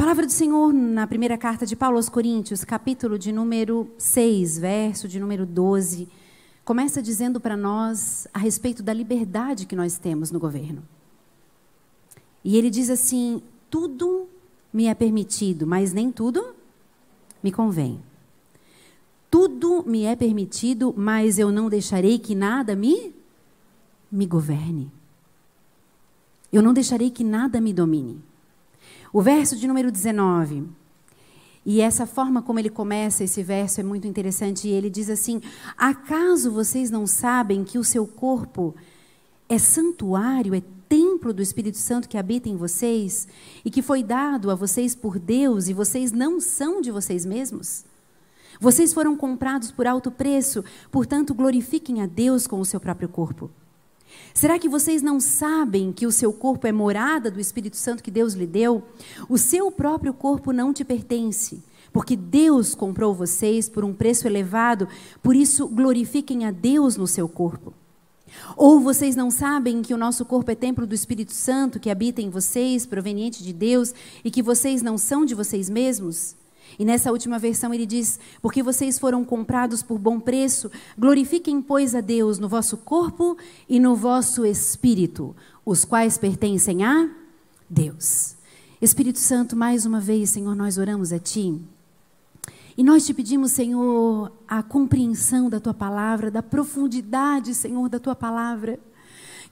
Palavra do Senhor na primeira carta de Paulo aos Coríntios, capítulo de número 6, verso de número 12, começa dizendo para nós a respeito da liberdade que nós temos no governo. E ele diz assim: tudo me é permitido, mas nem tudo me convém. Tudo me é permitido, mas eu não deixarei que nada me me governe. Eu não deixarei que nada me domine. O verso de número 19. E essa forma como ele começa esse verso é muito interessante. E ele diz assim: Acaso vocês não sabem que o seu corpo é santuário, é templo do Espírito Santo que habita em vocês e que foi dado a vocês por Deus e vocês não são de vocês mesmos? Vocês foram comprados por alto preço, portanto, glorifiquem a Deus com o seu próprio corpo. Será que vocês não sabem que o seu corpo é morada do Espírito Santo que Deus lhe deu? O seu próprio corpo não te pertence, porque Deus comprou vocês por um preço elevado, por isso glorifiquem a Deus no seu corpo. Ou vocês não sabem que o nosso corpo é templo do Espírito Santo que habita em vocês, proveniente de Deus, e que vocês não são de vocês mesmos? E nessa última versão ele diz: Porque vocês foram comprados por bom preço, glorifiquem, pois, a Deus no vosso corpo e no vosso espírito, os quais pertencem a Deus. Espírito Santo, mais uma vez, Senhor, nós oramos a Ti. E nós te pedimos, Senhor, a compreensão da tua palavra, da profundidade, Senhor, da tua palavra.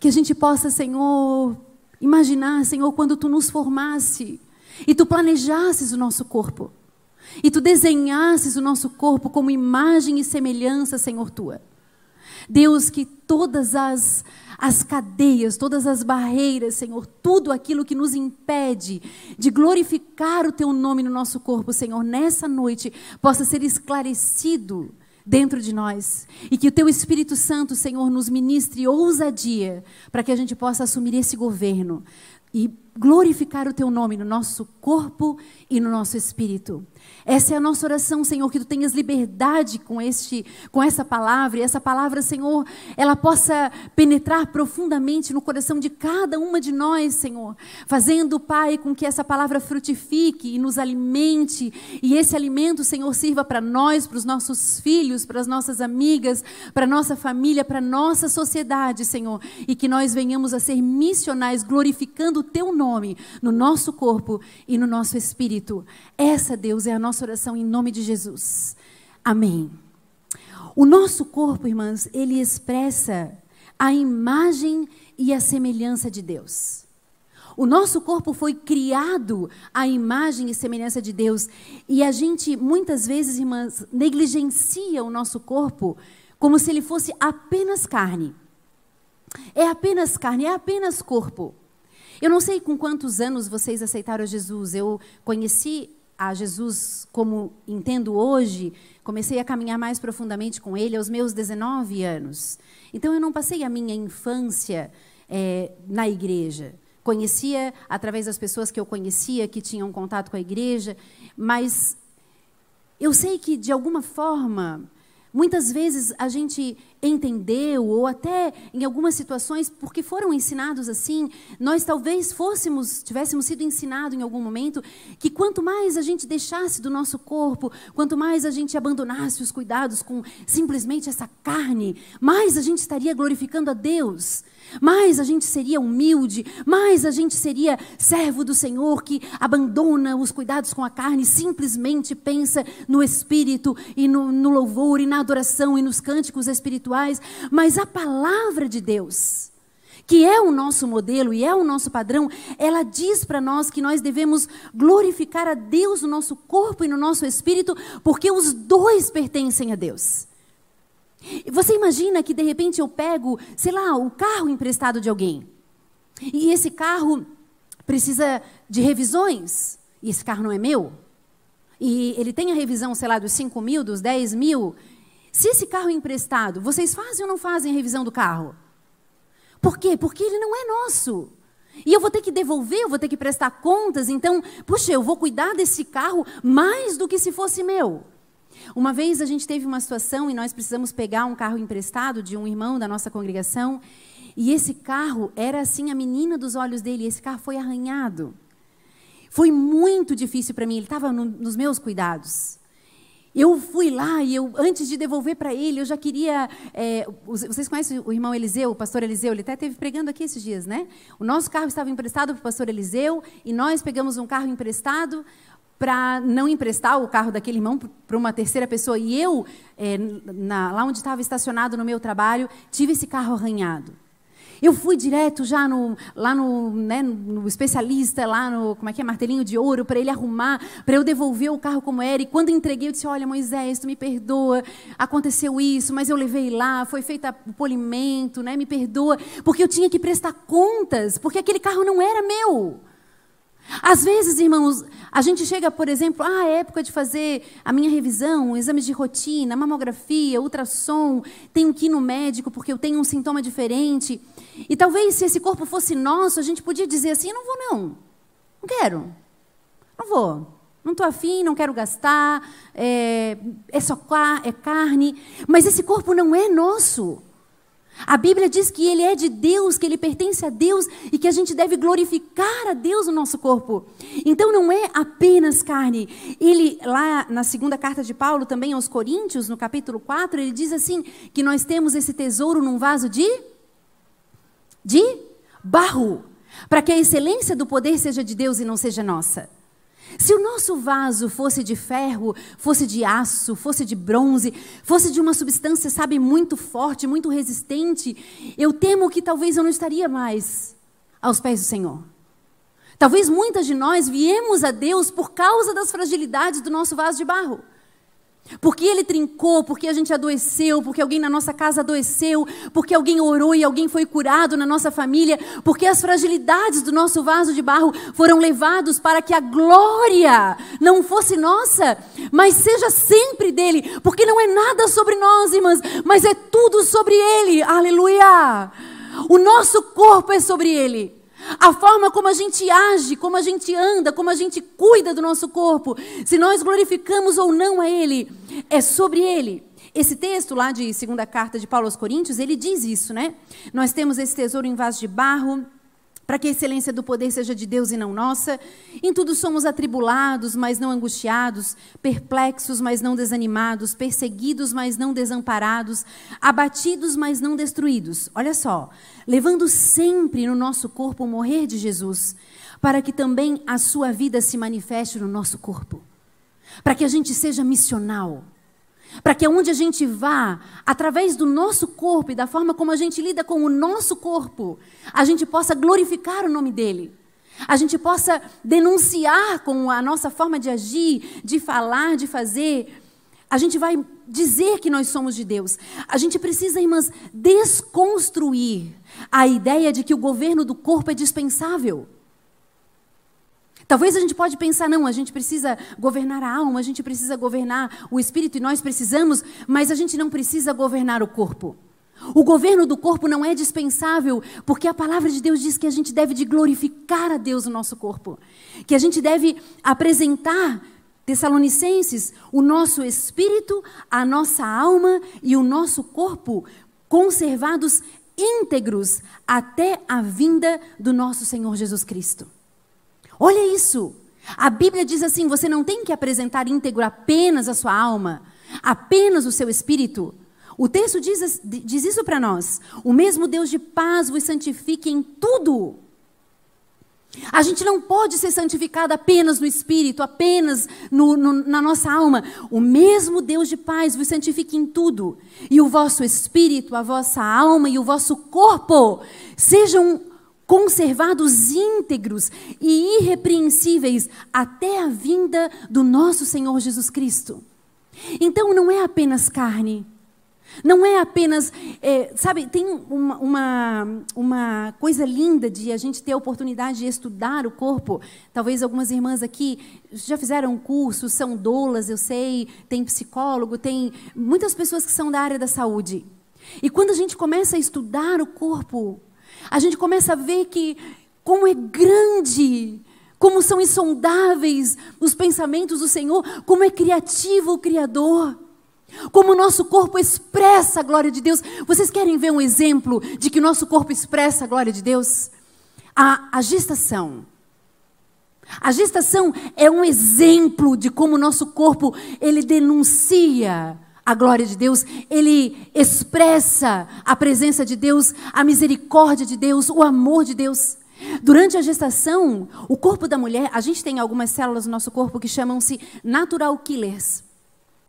Que a gente possa, Senhor, imaginar, Senhor, quando tu nos formasse e tu planejasses o nosso corpo. E tu desenhasses o nosso corpo como imagem e semelhança, Senhor, tua. Deus, que todas as, as cadeias, todas as barreiras, Senhor, tudo aquilo que nos impede de glorificar o Teu nome no nosso corpo, Senhor, nessa noite possa ser esclarecido dentro de nós. E que o Teu Espírito Santo, Senhor, nos ministre ousadia para que a gente possa assumir esse governo e glorificar o Teu nome no nosso corpo e no nosso espírito. Essa é a nossa oração, Senhor, que tu tenhas liberdade com este, com essa palavra, e essa palavra, Senhor, ela possa penetrar profundamente no coração de cada uma de nós, Senhor, fazendo, Pai, com que essa palavra frutifique e nos alimente, e esse alimento, Senhor, sirva para nós, para os nossos filhos, para as nossas amigas, para nossa família, para nossa sociedade, Senhor, e que nós venhamos a ser missionais glorificando o teu nome no nosso corpo e no nosso espírito. Essa, Deus, é a nossa oração em nome de Jesus. Amém. O nosso corpo, irmãs, ele expressa a imagem e a semelhança de Deus. O nosso corpo foi criado à imagem e semelhança de Deus. E a gente, muitas vezes, irmãs, negligencia o nosso corpo como se ele fosse apenas carne. É apenas carne, é apenas corpo. Eu não sei com quantos anos vocês aceitaram Jesus. Eu conheci a Jesus como entendo hoje, comecei a caminhar mais profundamente com Ele aos meus 19 anos. Então eu não passei a minha infância é, na igreja. Conhecia através das pessoas que eu conhecia que tinham contato com a igreja, mas eu sei que de alguma forma Muitas vezes a gente entendeu, ou até em algumas situações, porque foram ensinados assim, nós talvez fôssemos, tivéssemos sido ensinados em algum momento, que quanto mais a gente deixasse do nosso corpo, quanto mais a gente abandonasse os cuidados com simplesmente essa carne, mais a gente estaria glorificando a Deus mais a gente seria humilde, mais a gente seria servo do Senhor que abandona os cuidados com a carne, simplesmente pensa no espírito e no, no louvor e na adoração e nos cânticos espirituais. Mas a palavra de Deus, que é o nosso modelo e é o nosso padrão, ela diz para nós que nós devemos glorificar a Deus no nosso corpo e no nosso espírito, porque os dois pertencem a Deus. Você imagina que de repente eu pego, sei lá, o carro emprestado de alguém. E esse carro precisa de revisões. E esse carro não é meu. E ele tem a revisão, sei lá, dos 5 mil, dos 10 mil. Se esse carro é emprestado, vocês fazem ou não fazem a revisão do carro? Por quê? Porque ele não é nosso. E eu vou ter que devolver, eu vou ter que prestar contas. Então, puxa, eu vou cuidar desse carro mais do que se fosse meu. Uma vez a gente teve uma situação e nós precisamos pegar um carro emprestado de um irmão da nossa congregação. E esse carro era assim a menina dos olhos dele. Esse carro foi arranhado. Foi muito difícil para mim, ele estava no, nos meus cuidados. Eu fui lá e eu, antes de devolver para ele, eu já queria. É, vocês conhecem o irmão Eliseu, o pastor Eliseu? Ele até esteve pregando aqui esses dias, né? O nosso carro estava emprestado para o pastor Eliseu e nós pegamos um carro emprestado para não emprestar o carro daquele irmão para uma terceira pessoa. E eu, é, na, lá onde estava estacionado no meu trabalho, tive esse carro arranhado. Eu fui direto já no, lá no, né, no especialista, lá no, como é que é, martelinho de ouro, para ele arrumar, para eu devolver o carro como era. E quando entreguei, eu disse, olha, Moisés, tu me perdoa, aconteceu isso, mas eu levei lá, foi feito o polimento, né, me perdoa, porque eu tinha que prestar contas, porque aquele carro não era meu. Às vezes, irmãos, a gente chega, por exemplo, ah, é época de fazer a minha revisão, exames de rotina, mamografia, ultrassom, tenho que ir no médico porque eu tenho um sintoma diferente. E talvez se esse corpo fosse nosso, a gente podia dizer assim: não vou, não. Não quero. Não vou. Não estou afim, não quero gastar, é, é só é carne. Mas esse corpo não é nosso. A Bíblia diz que ele é de Deus, que ele pertence a Deus e que a gente deve glorificar a Deus no nosso corpo. Então não é apenas carne. Ele, lá na segunda carta de Paulo, também aos Coríntios, no capítulo 4, ele diz assim: que nós temos esse tesouro num vaso de. de barro, para que a excelência do poder seja de Deus e não seja nossa. Se o nosso vaso fosse de ferro, fosse de aço, fosse de bronze, fosse de uma substância, sabe, muito forte, muito resistente, eu temo que talvez eu não estaria mais aos pés do Senhor. Talvez muitas de nós viemos a Deus por causa das fragilidades do nosso vaso de barro. Porque ele trincou, porque a gente adoeceu, porque alguém na nossa casa adoeceu, porque alguém orou e alguém foi curado na nossa família, porque as fragilidades do nosso vaso de barro foram levados para que a glória não fosse nossa, mas seja sempre dele, porque não é nada sobre nós, irmãs, mas é tudo sobre ele. Aleluia! O nosso corpo é sobre ele. A forma como a gente age, como a gente anda, como a gente cuida do nosso corpo, se nós glorificamos ou não a Ele, é sobre Ele. Esse texto lá de segunda carta de Paulo aos Coríntios, ele diz isso, né? Nós temos esse tesouro em vaso de barro, para que a excelência do poder seja de Deus e não nossa. Em tudo somos atribulados, mas não angustiados, perplexos, mas não desanimados, perseguidos, mas não desamparados, abatidos, mas não destruídos. Olha só, levando sempre no nosso corpo o morrer de Jesus, para que também a sua vida se manifeste no nosso corpo. Para que a gente seja missional para que aonde a gente vá, através do nosso corpo e da forma como a gente lida com o nosso corpo, a gente possa glorificar o nome dele. A gente possa denunciar com a nossa forma de agir, de falar, de fazer. A gente vai dizer que nós somos de Deus. A gente precisa, irmãs, desconstruir a ideia de que o governo do corpo é dispensável. Talvez a gente pode pensar, não, a gente precisa governar a alma, a gente precisa governar o espírito e nós precisamos, mas a gente não precisa governar o corpo. O governo do corpo não é dispensável, porque a palavra de Deus diz que a gente deve de glorificar a Deus no nosso corpo, que a gente deve apresentar Tessalonicenses, o nosso espírito, a nossa alma e o nosso corpo conservados íntegros até a vinda do nosso Senhor Jesus Cristo. Olha isso. A Bíblia diz assim: você não tem que apresentar íntegro apenas a sua alma, apenas o seu espírito. O texto diz, diz isso para nós. O mesmo Deus de paz vos santifique em tudo. A gente não pode ser santificado apenas no espírito, apenas no, no, na nossa alma. O mesmo Deus de paz vos santifique em tudo. E o vosso espírito, a vossa alma e o vosso corpo sejam conservados íntegros e irrepreensíveis até a vinda do nosso Senhor Jesus Cristo. Então não é apenas carne. Não é apenas, é, sabe, tem uma, uma, uma, coisa linda de a gente ter a oportunidade de estudar o corpo. Talvez algumas irmãs aqui já fizeram curso, são doulas, eu sei, tem psicólogo, tem muitas pessoas que são da área da saúde. E quando a gente começa a estudar o corpo, a gente começa a ver que como é grande, como são insondáveis os pensamentos do Senhor, como é criativo o Criador. Como o nosso corpo expressa a glória de Deus. Vocês querem ver um exemplo de que nosso corpo expressa a glória de Deus? A, a gestação. A gestação é um exemplo de como o nosso corpo ele denuncia a glória de Deus, ele expressa a presença de Deus, a misericórdia de Deus, o amor de Deus. Durante a gestação, o corpo da mulher, a gente tem algumas células no nosso corpo que chamam-se natural killers.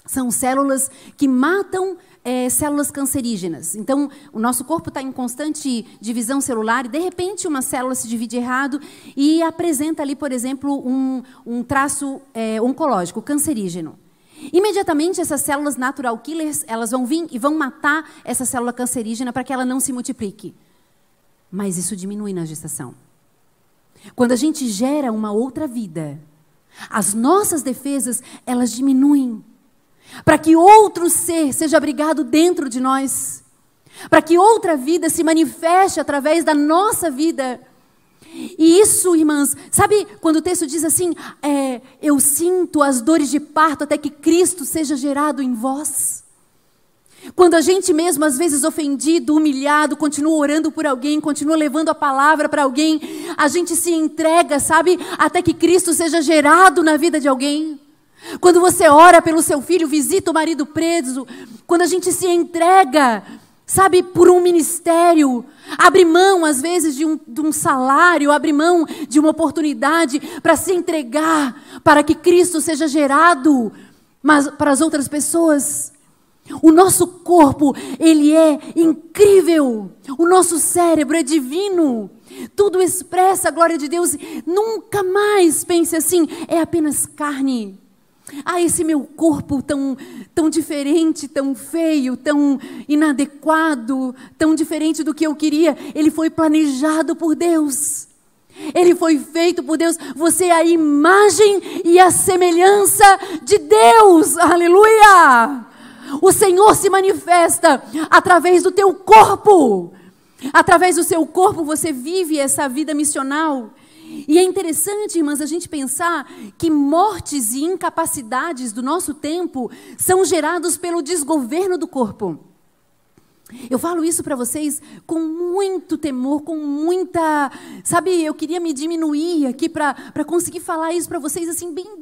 São células que matam é, células cancerígenas. Então, o nosso corpo está em constante divisão celular e, de repente, uma célula se divide errado e apresenta ali, por exemplo, um, um traço é, oncológico, cancerígeno. Imediatamente, essas células natural killers, elas vão vir e vão matar essa célula cancerígena para que ela não se multiplique. Mas isso diminui na gestação. Quando a gente gera uma outra vida, as nossas defesas, elas diminuem. Para que outro ser seja abrigado dentro de nós. Para que outra vida se manifeste através da nossa vida. E isso, irmãs, sabe quando o texto diz assim: é, Eu sinto as dores de parto até que Cristo seja gerado em vós? Quando a gente mesmo, às vezes ofendido, humilhado, continua orando por alguém, continua levando a palavra para alguém, a gente se entrega, sabe, até que Cristo seja gerado na vida de alguém. Quando você ora pelo seu filho, visita o marido preso, quando a gente se entrega, sabe, por um ministério, abre mão, às vezes, de um, de um salário, abre mão de uma oportunidade para se entregar, para que Cristo seja gerado mas, para as outras pessoas. O nosso corpo, ele é incrível. O nosso cérebro é divino. Tudo expressa a glória de Deus. Nunca mais pense assim, é apenas carne. Ah, esse meu corpo tão, tão diferente, tão feio, tão inadequado, tão diferente do que eu queria. Ele foi planejado por Deus. Ele foi feito por Deus. Você é a imagem e a semelhança de Deus. Aleluia! O Senhor se manifesta através do teu corpo. Através do seu corpo você vive essa vida missional. E é interessante, irmãs, a gente pensar que mortes e incapacidades do nosso tempo são gerados pelo desgoverno do corpo. Eu falo isso para vocês com muito temor, com muita. Sabe, eu queria me diminuir aqui para conseguir falar isso para vocês assim, bem,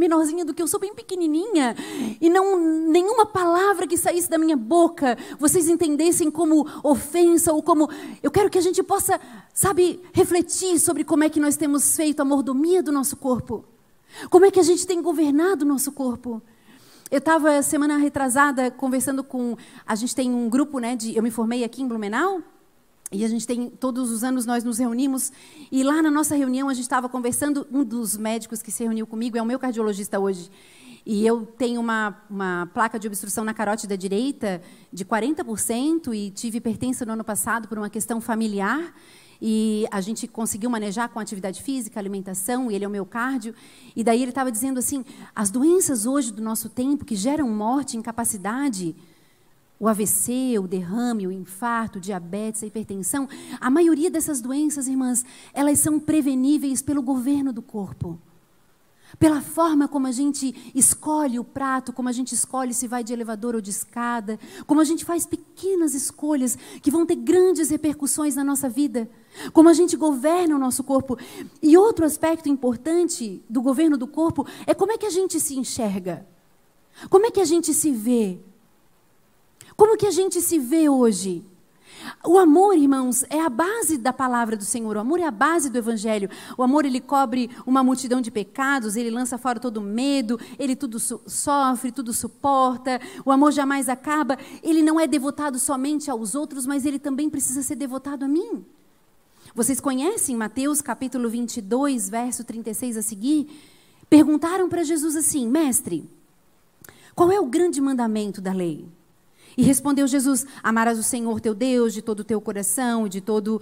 menorzinha do que eu sou, bem pequenininha, e não nenhuma palavra que saísse da minha boca vocês entendessem como ofensa ou como eu quero que a gente possa, sabe, refletir sobre como é que nós temos feito a mordomia do nosso corpo. Como é que a gente tem governado o nosso corpo? Eu estava semana retrasada conversando com. A gente tem um grupo, né? De, eu me formei aqui em Blumenau. E a gente tem, todos os anos nós nos reunimos, e lá na nossa reunião a gente estava conversando, um dos médicos que se reuniu comigo é o meu cardiologista hoje, e eu tenho uma, uma placa de obstrução na carótida direita de 40%, e tive hipertensa no ano passado por uma questão familiar, e a gente conseguiu manejar com atividade física, alimentação, e ele é o meu cardio, e daí ele estava dizendo assim, as doenças hoje do nosso tempo que geram morte, incapacidade, o AVC, o derrame, o infarto, o diabetes, a hipertensão, a maioria dessas doenças, irmãs, elas são preveníveis pelo governo do corpo. Pela forma como a gente escolhe o prato, como a gente escolhe se vai de elevador ou de escada, como a gente faz pequenas escolhas que vão ter grandes repercussões na nossa vida, como a gente governa o nosso corpo. E outro aspecto importante do governo do corpo é como é que a gente se enxerga, como é que a gente se vê. Como que a gente se vê hoje? O amor, irmãos, é a base da palavra do Senhor. O amor é a base do evangelho. O amor ele cobre uma multidão de pecados, ele lança fora todo medo, ele tudo so sofre, tudo suporta. O amor jamais acaba. Ele não é devotado somente aos outros, mas ele também precisa ser devotado a mim. Vocês conhecem Mateus capítulo 22, verso 36 a seguir? Perguntaram para Jesus assim: "Mestre, qual é o grande mandamento da lei?" E respondeu Jesus: Amarás o Senhor teu Deus de todo o teu coração, de todo,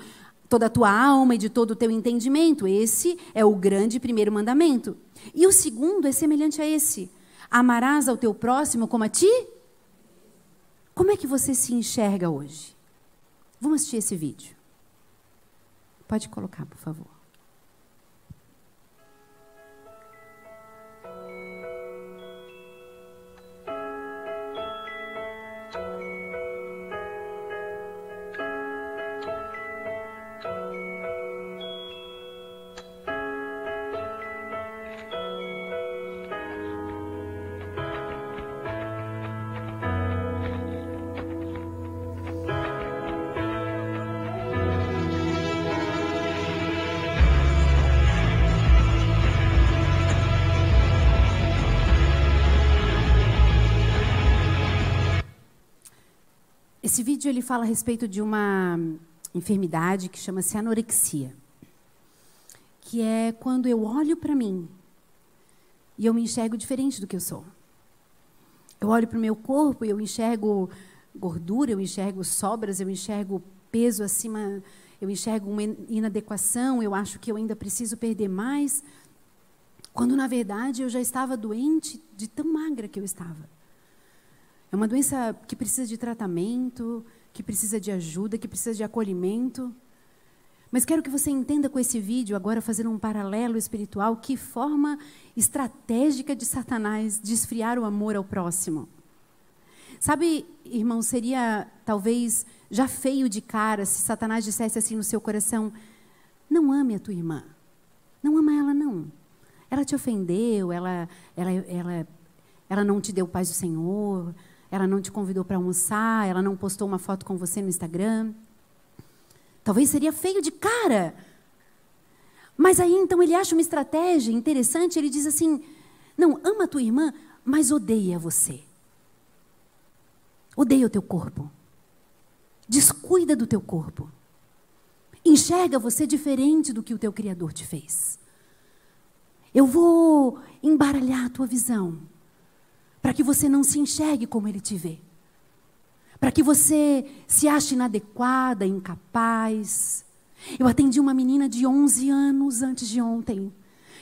toda a tua alma e de todo o teu entendimento. Esse é o grande primeiro mandamento. E o segundo é semelhante a esse: Amarás ao teu próximo como a ti? Como é que você se enxerga hoje? Vamos assistir esse vídeo. Pode colocar, por favor. Fala a respeito de uma enfermidade que chama-se anorexia, que é quando eu olho para mim e eu me enxergo diferente do que eu sou. Eu olho para o meu corpo e eu enxergo gordura, eu enxergo sobras, eu enxergo peso acima, eu enxergo uma inadequação, eu acho que eu ainda preciso perder mais, quando na verdade eu já estava doente de tão magra que eu estava. É uma doença que precisa de tratamento, que precisa de ajuda, que precisa de acolhimento. Mas quero que você entenda com esse vídeo, agora fazendo um paralelo espiritual, que forma estratégica de Satanás de esfriar o amor ao próximo. Sabe, irmão, seria talvez já feio de cara se Satanás dissesse assim no seu coração: não ame a tua irmã. Não ama ela, não. Ela te ofendeu, ela, ela, ela, ela não te deu paz do Senhor, ela não te convidou para almoçar, ela não postou uma foto com você no Instagram. Talvez seria feio de cara. Mas aí então ele acha uma estratégia interessante, ele diz assim: não, ama a tua irmã, mas odeia você. Odeia o teu corpo. Descuida do teu corpo. Enxerga você diferente do que o teu Criador te fez. Eu vou embaralhar a tua visão para que você não se enxergue como ele te vê. Para que você se ache inadequada, incapaz. Eu atendi uma menina de 11 anos antes de ontem,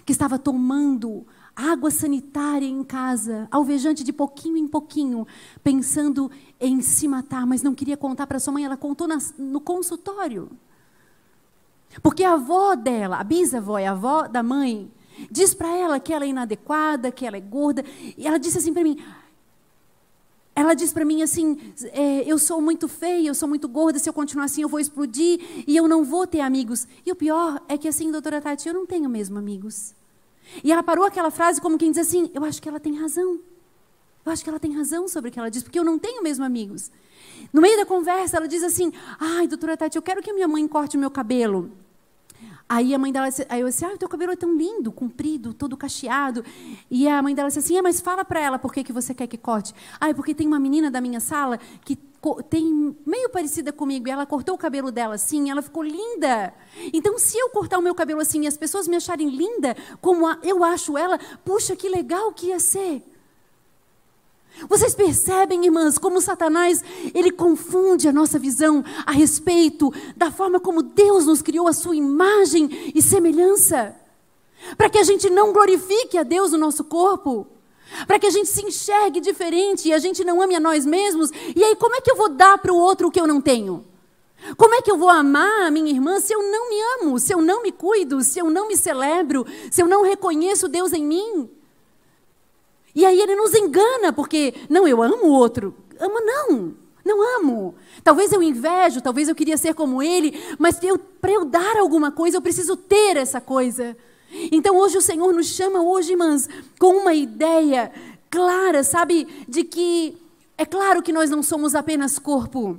que estava tomando água sanitária em casa, alvejante de pouquinho em pouquinho, pensando em se matar, mas não queria contar para sua mãe, ela contou na, no consultório. Porque a avó dela, a bisavó e a avó da mãe, Diz para ela que ela é inadequada, que ela é gorda. E ela disse assim para mim. Ela diz para mim assim: é, eu sou muito feia, eu sou muito gorda, se eu continuar assim eu vou explodir e eu não vou ter amigos. E o pior é que assim, doutora Tati, eu não tenho mesmo amigos. E ela parou aquela frase como quem diz assim: eu acho que ela tem razão. Eu acho que ela tem razão sobre o que ela diz, porque eu não tenho mesmo amigos. No meio da conversa, ela diz assim: ai, doutora Tati, eu quero que minha mãe corte o meu cabelo. Aí a mãe dela, aí eu disse, ah, o teu cabelo é tão lindo, comprido, todo cacheado. E a mãe dela disse assim, ah, mas fala para ela por que, que você quer que corte. Ah, é porque tem uma menina da minha sala que tem meio parecida comigo e ela cortou o cabelo dela assim, ela ficou linda. Então, se eu cortar o meu cabelo assim e as pessoas me acharem linda como eu acho ela, puxa, que legal que ia ser. Vocês percebem, irmãs, como Satanás, ele confunde a nossa visão a respeito da forma como Deus nos criou a sua imagem e semelhança? Para que a gente não glorifique a Deus no nosso corpo, para que a gente se enxergue diferente e a gente não ame a nós mesmos. E aí, como é que eu vou dar para o outro o que eu não tenho? Como é que eu vou amar a minha irmã se eu não me amo, se eu não me cuido, se eu não me celebro, se eu não reconheço Deus em mim? E aí ele nos engana, porque, não, eu amo o outro. Amo, não, não amo. Talvez eu invejo, talvez eu queria ser como ele, mas para eu dar alguma coisa, eu preciso ter essa coisa. Então hoje o Senhor nos chama, hoje, irmãs, com uma ideia clara, sabe, de que é claro que nós não somos apenas corpo.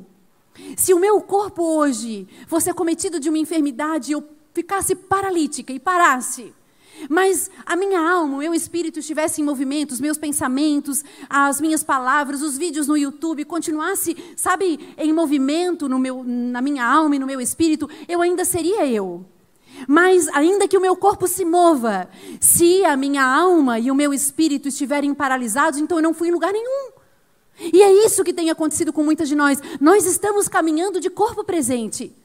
Se o meu corpo hoje fosse acometido de uma enfermidade, eu ficasse paralítica e parasse, mas a minha alma, o meu espírito estivesse em movimento, os meus pensamentos, as minhas palavras, os vídeos no YouTube continuasse, sabe, em movimento no meu, na minha alma e no meu espírito, eu ainda seria eu. Mas ainda que o meu corpo se mova, se a minha alma e o meu espírito estiverem paralisados, então eu não fui em lugar nenhum. E é isso que tem acontecido com muitas de nós. Nós estamos caminhando de corpo presente.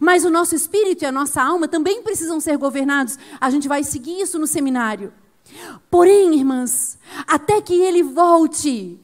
Mas o nosso espírito e a nossa alma também precisam ser governados. A gente vai seguir isso no seminário. Porém, irmãs, até que ele volte,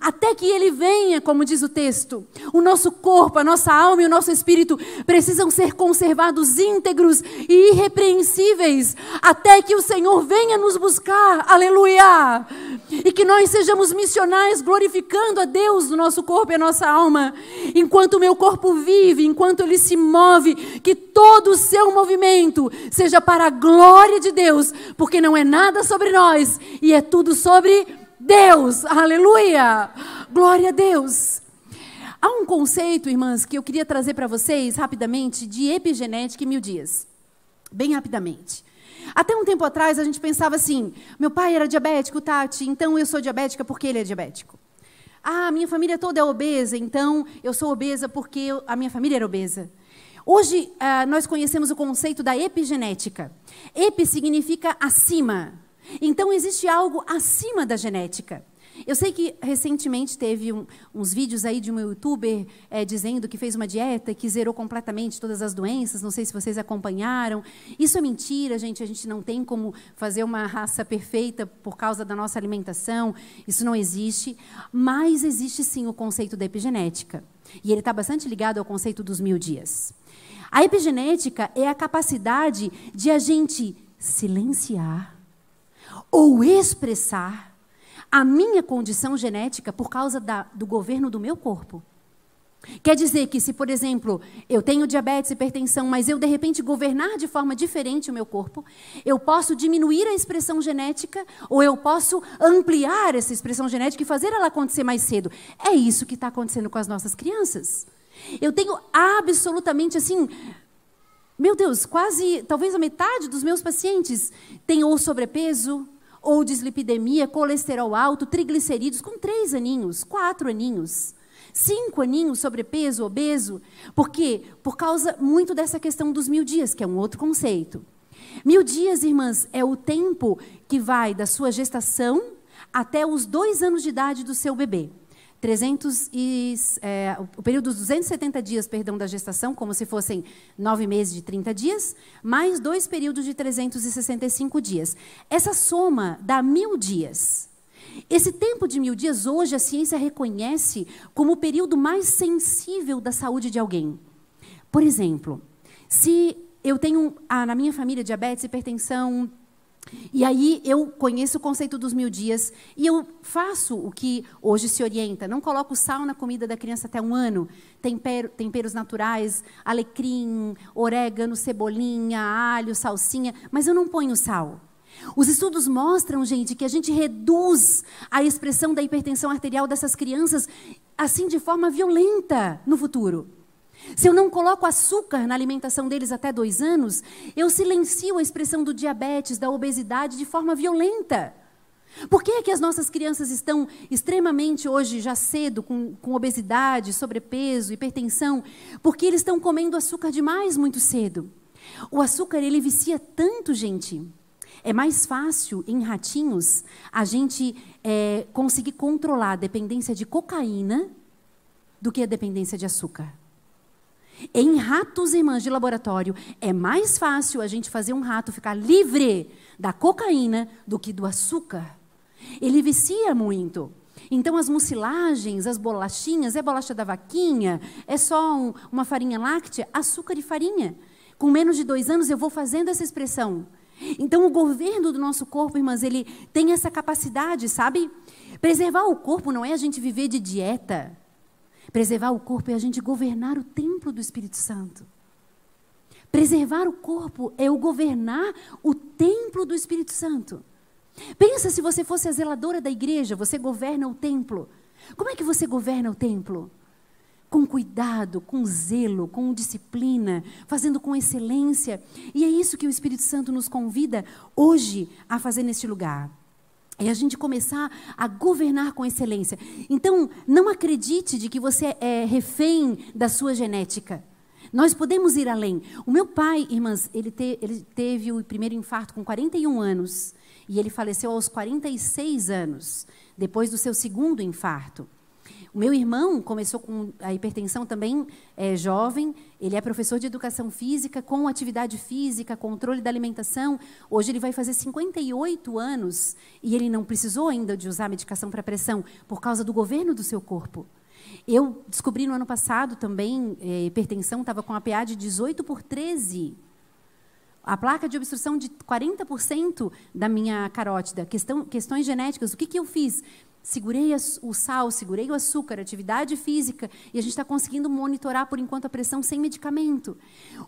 até que ele venha, como diz o texto, o nosso corpo, a nossa alma e o nosso espírito precisam ser conservados íntegros e irrepreensíveis, até que o Senhor venha nos buscar, aleluia! E que nós sejamos missionários glorificando a Deus no nosso corpo e a nossa alma, enquanto o meu corpo vive, enquanto ele se move, que todo o seu movimento seja para a glória de Deus, porque não é nada sobre nós e é tudo sobre Deus, aleluia! Glória a Deus! Há um conceito, irmãs, que eu queria trazer para vocês rapidamente de epigenética em mil dias. Bem rapidamente. Até um tempo atrás a gente pensava assim: meu pai era diabético, Tati, então eu sou diabética porque ele é diabético. Ah, minha família toda é obesa, então eu sou obesa porque a minha família era obesa. Hoje, uh, nós conhecemos o conceito da epigenética. Epi significa acima. Então, existe algo acima da genética. Eu sei que recentemente teve um, uns vídeos aí de um youtuber é, dizendo que fez uma dieta que zerou completamente todas as doenças. Não sei se vocês acompanharam. Isso é mentira, gente. A gente não tem como fazer uma raça perfeita por causa da nossa alimentação. Isso não existe. Mas existe sim o conceito da epigenética. E ele está bastante ligado ao conceito dos mil dias. A epigenética é a capacidade de a gente silenciar ou expressar a minha condição genética por causa da, do governo do meu corpo. Quer dizer que se, por exemplo, eu tenho diabetes e hipertensão, mas eu de repente governar de forma diferente o meu corpo, eu posso diminuir a expressão genética ou eu posso ampliar essa expressão genética e fazer ela acontecer mais cedo. É isso que está acontecendo com as nossas crianças. Eu tenho absolutamente assim, meu Deus, quase, talvez a metade dos meus pacientes tem ou sobrepeso, ou dislipidemia, colesterol alto, triglicerídeos, com três aninhos, quatro aninhos, cinco aninhos, sobrepeso, obeso. Por quê? Por causa muito dessa questão dos mil dias, que é um outro conceito. Mil dias, irmãs, é o tempo que vai da sua gestação até os dois anos de idade do seu bebê. 300 e, é, o período dos 270 dias, perdão, da gestação, como se fossem nove meses de 30 dias, mais dois períodos de 365 dias. Essa soma dá mil dias. Esse tempo de mil dias, hoje, a ciência reconhece como o período mais sensível da saúde de alguém. Por exemplo, se eu tenho ah, na minha família diabetes, hipertensão, e aí eu conheço o conceito dos mil dias e eu faço o que hoje se orienta. Não coloco sal na comida da criança até um ano. Tempero, temperos naturais, alecrim, orégano, cebolinha, alho, salsinha. Mas eu não ponho sal. Os estudos mostram, gente, que a gente reduz a expressão da hipertensão arterial dessas crianças assim de forma violenta no futuro. Se eu não coloco açúcar na alimentação deles até dois anos, eu silencio a expressão do diabetes, da obesidade de forma violenta. Por que, é que as nossas crianças estão extremamente hoje, já cedo, com, com obesidade, sobrepeso, hipertensão? Porque eles estão comendo açúcar demais muito cedo. O açúcar, ele vicia tanto, gente. É mais fácil, em ratinhos, a gente é, conseguir controlar a dependência de cocaína do que a dependência de açúcar. Em ratos irmãs de laboratório, é mais fácil a gente fazer um rato ficar livre da cocaína do que do açúcar. Ele vicia muito. Então, as mucilagens, as bolachinhas, é bolacha da vaquinha, é só um, uma farinha láctea, açúcar e farinha. Com menos de dois anos, eu vou fazendo essa expressão. Então, o governo do nosso corpo, irmãs, ele tem essa capacidade, sabe? Preservar o corpo não é a gente viver de dieta. Preservar o corpo é a gente governar o templo do Espírito Santo. Preservar o corpo é o governar o templo do Espírito Santo. Pensa se você fosse a zeladora da igreja, você governa o templo. Como é que você governa o templo? Com cuidado, com zelo, com disciplina, fazendo com excelência. E é isso que o Espírito Santo nos convida hoje a fazer neste lugar. É a gente começar a governar com excelência. Então, não acredite de que você é refém da sua genética. Nós podemos ir além. O meu pai, irmãs, ele, te, ele teve o primeiro infarto com 41 anos e ele faleceu aos 46 anos, depois do seu segundo infarto. O meu irmão começou com a hipertensão também é, jovem. Ele é professor de educação física, com atividade física, controle da alimentação. Hoje ele vai fazer 58 anos e ele não precisou ainda de usar medicação para pressão por causa do governo do seu corpo. Eu descobri no ano passado também, é, hipertensão estava com a PA de 18 por 13. A placa de obstrução de 40% da minha carótida. Questão, questões genéticas. O que, que eu fiz? Segurei o sal, segurei o açúcar, atividade física, e a gente está conseguindo monitorar por enquanto a pressão sem medicamento.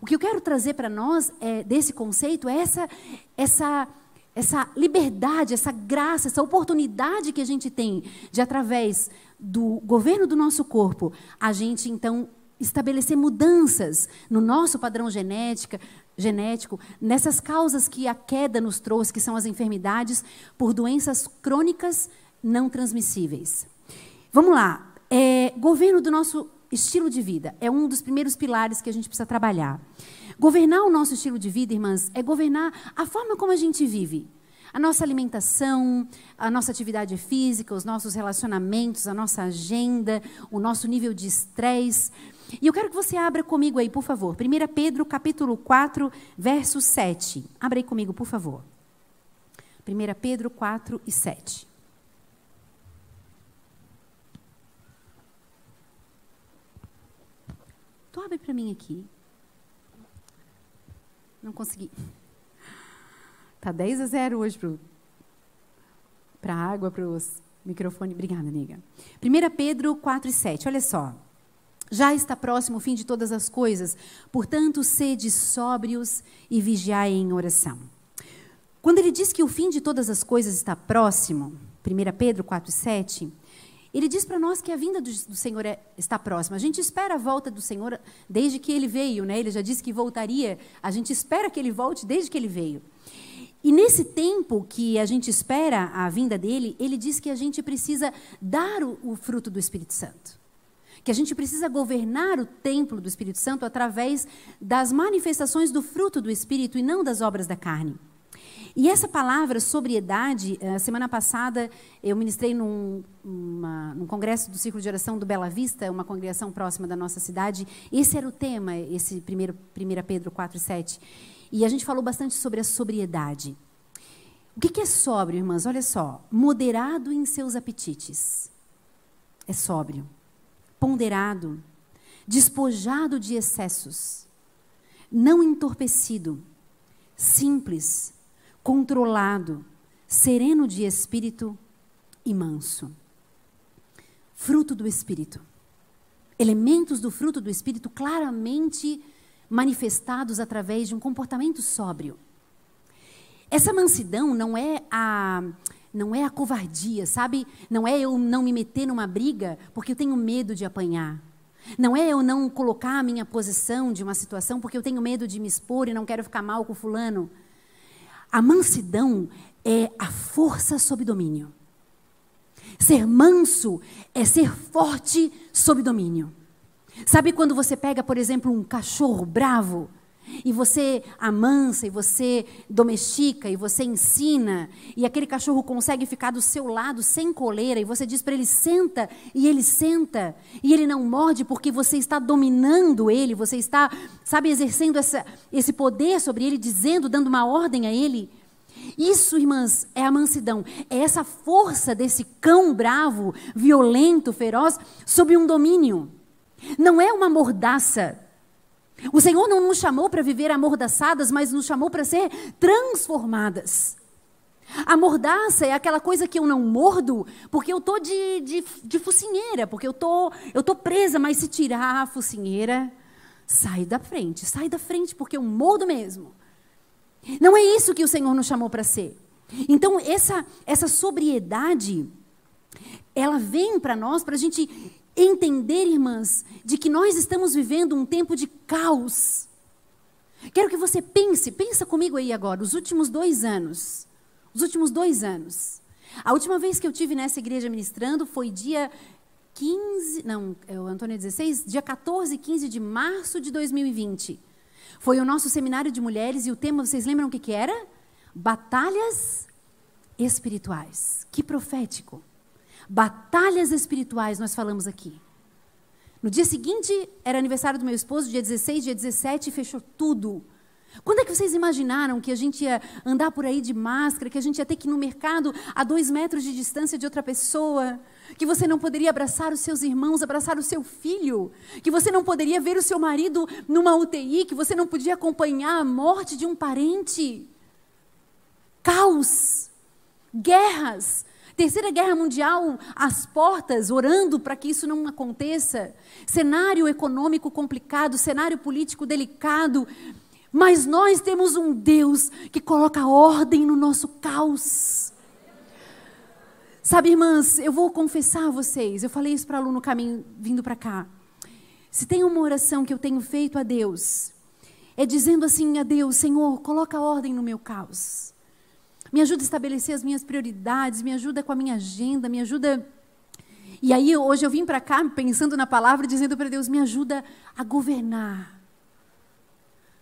O que eu quero trazer para nós é, desse conceito é essa, essa, essa liberdade, essa graça, essa oportunidade que a gente tem de, através do governo do nosso corpo, a gente então estabelecer mudanças no nosso padrão genética, genético, nessas causas que a queda nos trouxe, que são as enfermidades por doenças crônicas não transmissíveis. Vamos lá. É, governo do nosso estilo de vida é um dos primeiros pilares que a gente precisa trabalhar. Governar o nosso estilo de vida, irmãs, é governar a forma como a gente vive. A nossa alimentação, a nossa atividade física, os nossos relacionamentos, a nossa agenda, o nosso nível de estresse. E eu quero que você abra comigo aí, por favor. 1 Pedro, capítulo 4, verso 7. Abra aí comigo, por favor. 1 Pedro 4 e 7. Tu abre para mim aqui. Não consegui. Tá 10 a 0 hoje para a água, para os microfones. Obrigada, amiga. 1 Pedro 4 e 7. Olha só. Já está próximo o fim de todas as coisas, portanto, sede sóbrios e vigiai em oração. Quando ele diz que o fim de todas as coisas está próximo, 1 Pedro 4, 7, ele diz para nós que a vinda do, do Senhor é, está próxima. A gente espera a volta do Senhor desde que ele veio, né? Ele já disse que voltaria. A gente espera que ele volte desde que ele veio. E nesse tempo que a gente espera a vinda dele, ele diz que a gente precisa dar o, o fruto do Espírito Santo. Que a gente precisa governar o templo do Espírito Santo através das manifestações do fruto do Espírito e não das obras da carne. E essa palavra, sobriedade, eh, semana passada eu ministrei num, uma, num congresso do Círculo de Oração do Bela Vista, uma congregação próxima da nossa cidade. Esse era o tema, esse primeiro, 1 Pedro 4 e 7. E a gente falou bastante sobre a sobriedade. O que é sóbrio, irmãs? Olha só. Moderado em seus apetites. É sóbrio. Ponderado. Despojado de excessos. Não entorpecido. Simples. Controlado. Sereno de espírito e manso. Fruto do espírito. Elementos do fruto do espírito claramente manifestados através de um comportamento sóbrio. Essa mansidão não é a não é a covardia, sabe? Não é eu não me meter numa briga porque eu tenho medo de apanhar. Não é eu não colocar a minha posição de uma situação porque eu tenho medo de me expor e não quero ficar mal com fulano. A mansidão é a força sob domínio. Ser manso é ser forte sob domínio. Sabe quando você pega, por exemplo, um cachorro bravo e você amansa e você domestica e você ensina e aquele cachorro consegue ficar do seu lado sem coleira e você diz para ele senta e ele senta e ele não morde porque você está dominando ele, você está, sabe, exercendo essa, esse poder sobre ele, dizendo, dando uma ordem a ele. Isso, irmãs, é a mansidão. É essa força desse cão bravo, violento, feroz, sob um domínio. Não é uma mordaça. O Senhor não nos chamou para viver amordaçadas, mas nos chamou para ser transformadas. A mordaça é aquela coisa que eu não mordo porque eu estou de, de, de focinheira, porque eu tô, estou tô presa, mas se tirar a focinheira, sai da frente, sai da frente, porque eu mordo mesmo. Não é isso que o Senhor nos chamou para ser. Então, essa, essa sobriedade, ela vem para nós, para a gente entender, irmãs, de que nós estamos vivendo um tempo de caos. Quero que você pense, pensa comigo aí agora, os últimos dois anos. Os últimos dois anos. A última vez que eu tive nessa igreja ministrando foi dia 15, não, é o Antônio 16, dia 14 e 15 de março de 2020. Foi o nosso seminário de mulheres e o tema, vocês lembram o que, que era? Batalhas espirituais. Que profético. Batalhas espirituais, nós falamos aqui. No dia seguinte, era aniversário do meu esposo, dia 16, dia 17, fechou tudo. Quando é que vocês imaginaram que a gente ia andar por aí de máscara, que a gente ia ter que ir no mercado a dois metros de distância de outra pessoa? Que você não poderia abraçar os seus irmãos, abraçar o seu filho? Que você não poderia ver o seu marido numa UTI? Que você não podia acompanhar a morte de um parente? Caos, guerras, Terceira Guerra Mundial às portas, orando para que isso não aconteça. Cenário econômico complicado, cenário político delicado. Mas nós temos um Deus que coloca ordem no nosso caos. Sabe, irmãs, eu vou confessar a vocês, eu falei isso para aluno no caminho vindo para cá. Se tem uma oração que eu tenho feito a Deus, é dizendo assim a Deus: Senhor, coloca ordem no meu caos. Me ajuda a estabelecer as minhas prioridades, me ajuda com a minha agenda, me ajuda. E aí hoje eu vim para cá pensando na palavra, dizendo para Deus: me ajuda a governar.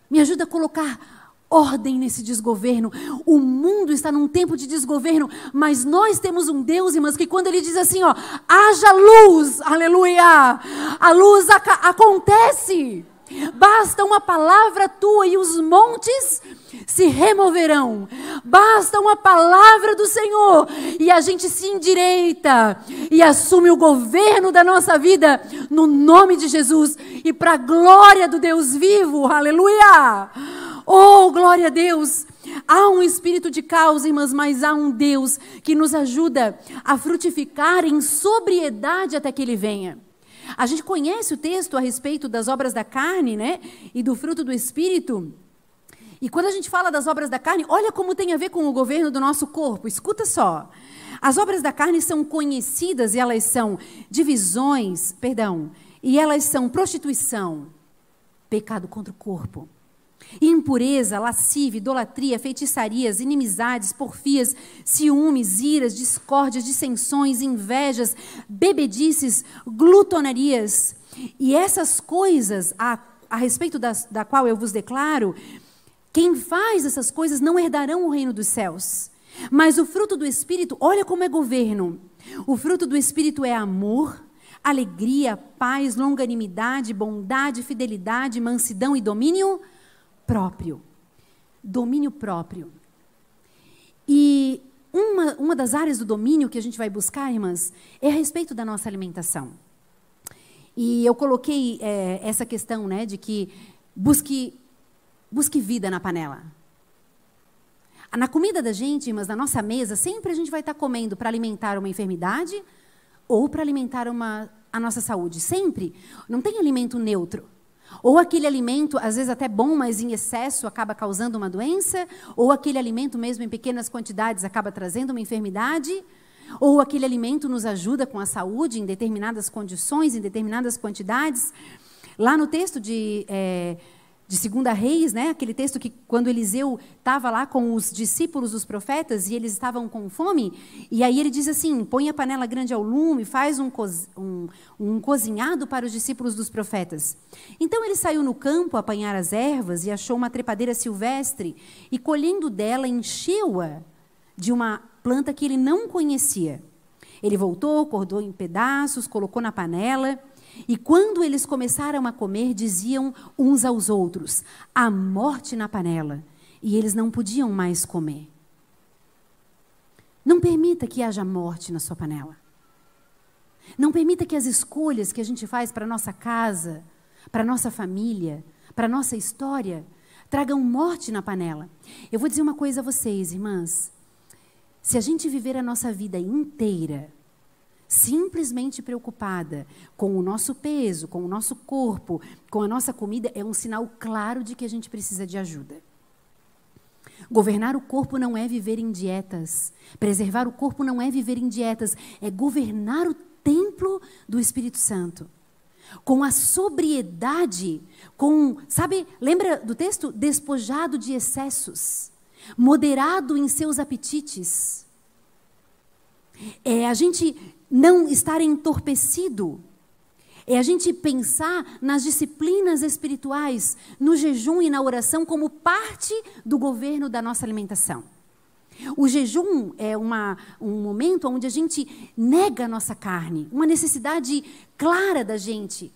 Me ajuda a colocar ordem nesse desgoverno. O mundo está num tempo de desgoverno, mas nós temos um Deus, irmãs, que quando ele diz assim, ó, haja luz, aleluia, a luz ac acontece. Basta uma palavra tua e os montes se removerão. Basta uma palavra do Senhor e a gente se endireita e assume o governo da nossa vida no nome de Jesus e para a glória do Deus vivo. Aleluia! Oh, glória a Deus! Há um espírito de caos, irmãs, mas há um Deus que nos ajuda a frutificar em sobriedade até que ele venha. A gente conhece o texto a respeito das obras da carne, né? E do fruto do espírito. E quando a gente fala das obras da carne, olha como tem a ver com o governo do nosso corpo. Escuta só. As obras da carne são conhecidas e elas são divisões, perdão, e elas são prostituição, pecado contra o corpo impureza, lascívia, idolatria, feitiçarias, inimizades, porfias, ciúmes, iras, discórdias, dissensões, invejas, bebedices, glutonarias. E essas coisas, a, a respeito das, da qual eu vos declaro, quem faz essas coisas não herdarão o reino dos céus. Mas o fruto do Espírito, olha como é governo. O fruto do Espírito é amor, alegria, paz, longanimidade, bondade, fidelidade, mansidão e domínio próprio. Domínio próprio. E uma, uma das áreas do domínio que a gente vai buscar, irmãs, é a respeito da nossa alimentação. E eu coloquei é, essa questão né, de que busque, busque vida na panela. Na comida da gente, irmãs, na nossa mesa, sempre a gente vai estar comendo para alimentar uma enfermidade ou para alimentar uma, a nossa saúde. Sempre. Não tem alimento neutro. Ou aquele alimento, às vezes até bom, mas em excesso acaba causando uma doença, ou aquele alimento mesmo em pequenas quantidades acaba trazendo uma enfermidade, ou aquele alimento nos ajuda com a saúde em determinadas condições, em determinadas quantidades. Lá no texto de é, de Segunda Reis, né? Aquele texto que quando Eliseu estava lá com os discípulos dos profetas e eles estavam com fome, e aí ele diz assim: põe a panela grande ao lume, faz um, um, um cozinhado para os discípulos dos profetas. Então ele saiu no campo a apanhar as ervas e achou uma trepadeira silvestre e colhendo dela encheu-a de uma planta que ele não conhecia. Ele voltou, cortou em pedaços, colocou na panela e quando eles começaram a comer, diziam uns aos outros: a morte na panela. E eles não podiam mais comer. Não permita que haja morte na sua panela. Não permita que as escolhas que a gente faz para nossa casa, para nossa família, para nossa história, tragam morte na panela. Eu vou dizer uma coisa a vocês, irmãs. Se a gente viver a nossa vida inteira simplesmente preocupada com o nosso peso, com o nosso corpo, com a nossa comida, é um sinal claro de que a gente precisa de ajuda. Governar o corpo não é viver em dietas. Preservar o corpo não é viver em dietas. É governar o templo do Espírito Santo. Com a sobriedade, com, sabe, lembra do texto? Despojado de excessos, moderado em seus apetites. É a gente não estar entorpecido. É a gente pensar nas disciplinas espirituais, no jejum e na oração como parte do governo da nossa alimentação. O jejum é uma, um momento onde a gente nega a nossa carne, uma necessidade clara da gente.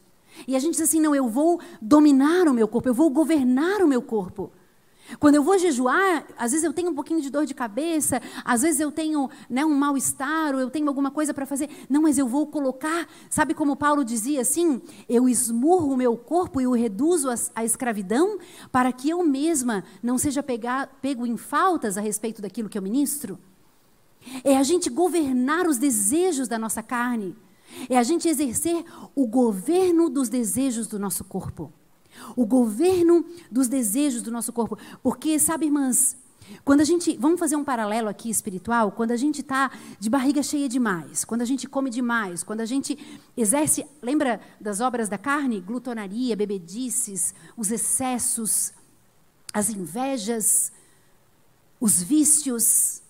E a gente diz assim: não, eu vou dominar o meu corpo, eu vou governar o meu corpo. Quando eu vou jejuar, às vezes eu tenho um pouquinho de dor de cabeça, às vezes eu tenho né, um mal-estar, ou eu tenho alguma coisa para fazer. Não, mas eu vou colocar, sabe como Paulo dizia assim? Eu esmurro o meu corpo e o reduzo à escravidão, para que eu mesma não seja pegar, pego em faltas a respeito daquilo que eu ministro. É a gente governar os desejos da nossa carne. É a gente exercer o governo dos desejos do nosso corpo o governo dos desejos do nosso corpo. Porque, sabe, irmãs, quando a gente. Vamos fazer um paralelo aqui espiritual. Quando a gente está de barriga cheia demais, quando a gente come demais, quando a gente exerce. Lembra das obras da carne? Glutonaria, bebedices, os excessos, as invejas, os vícios,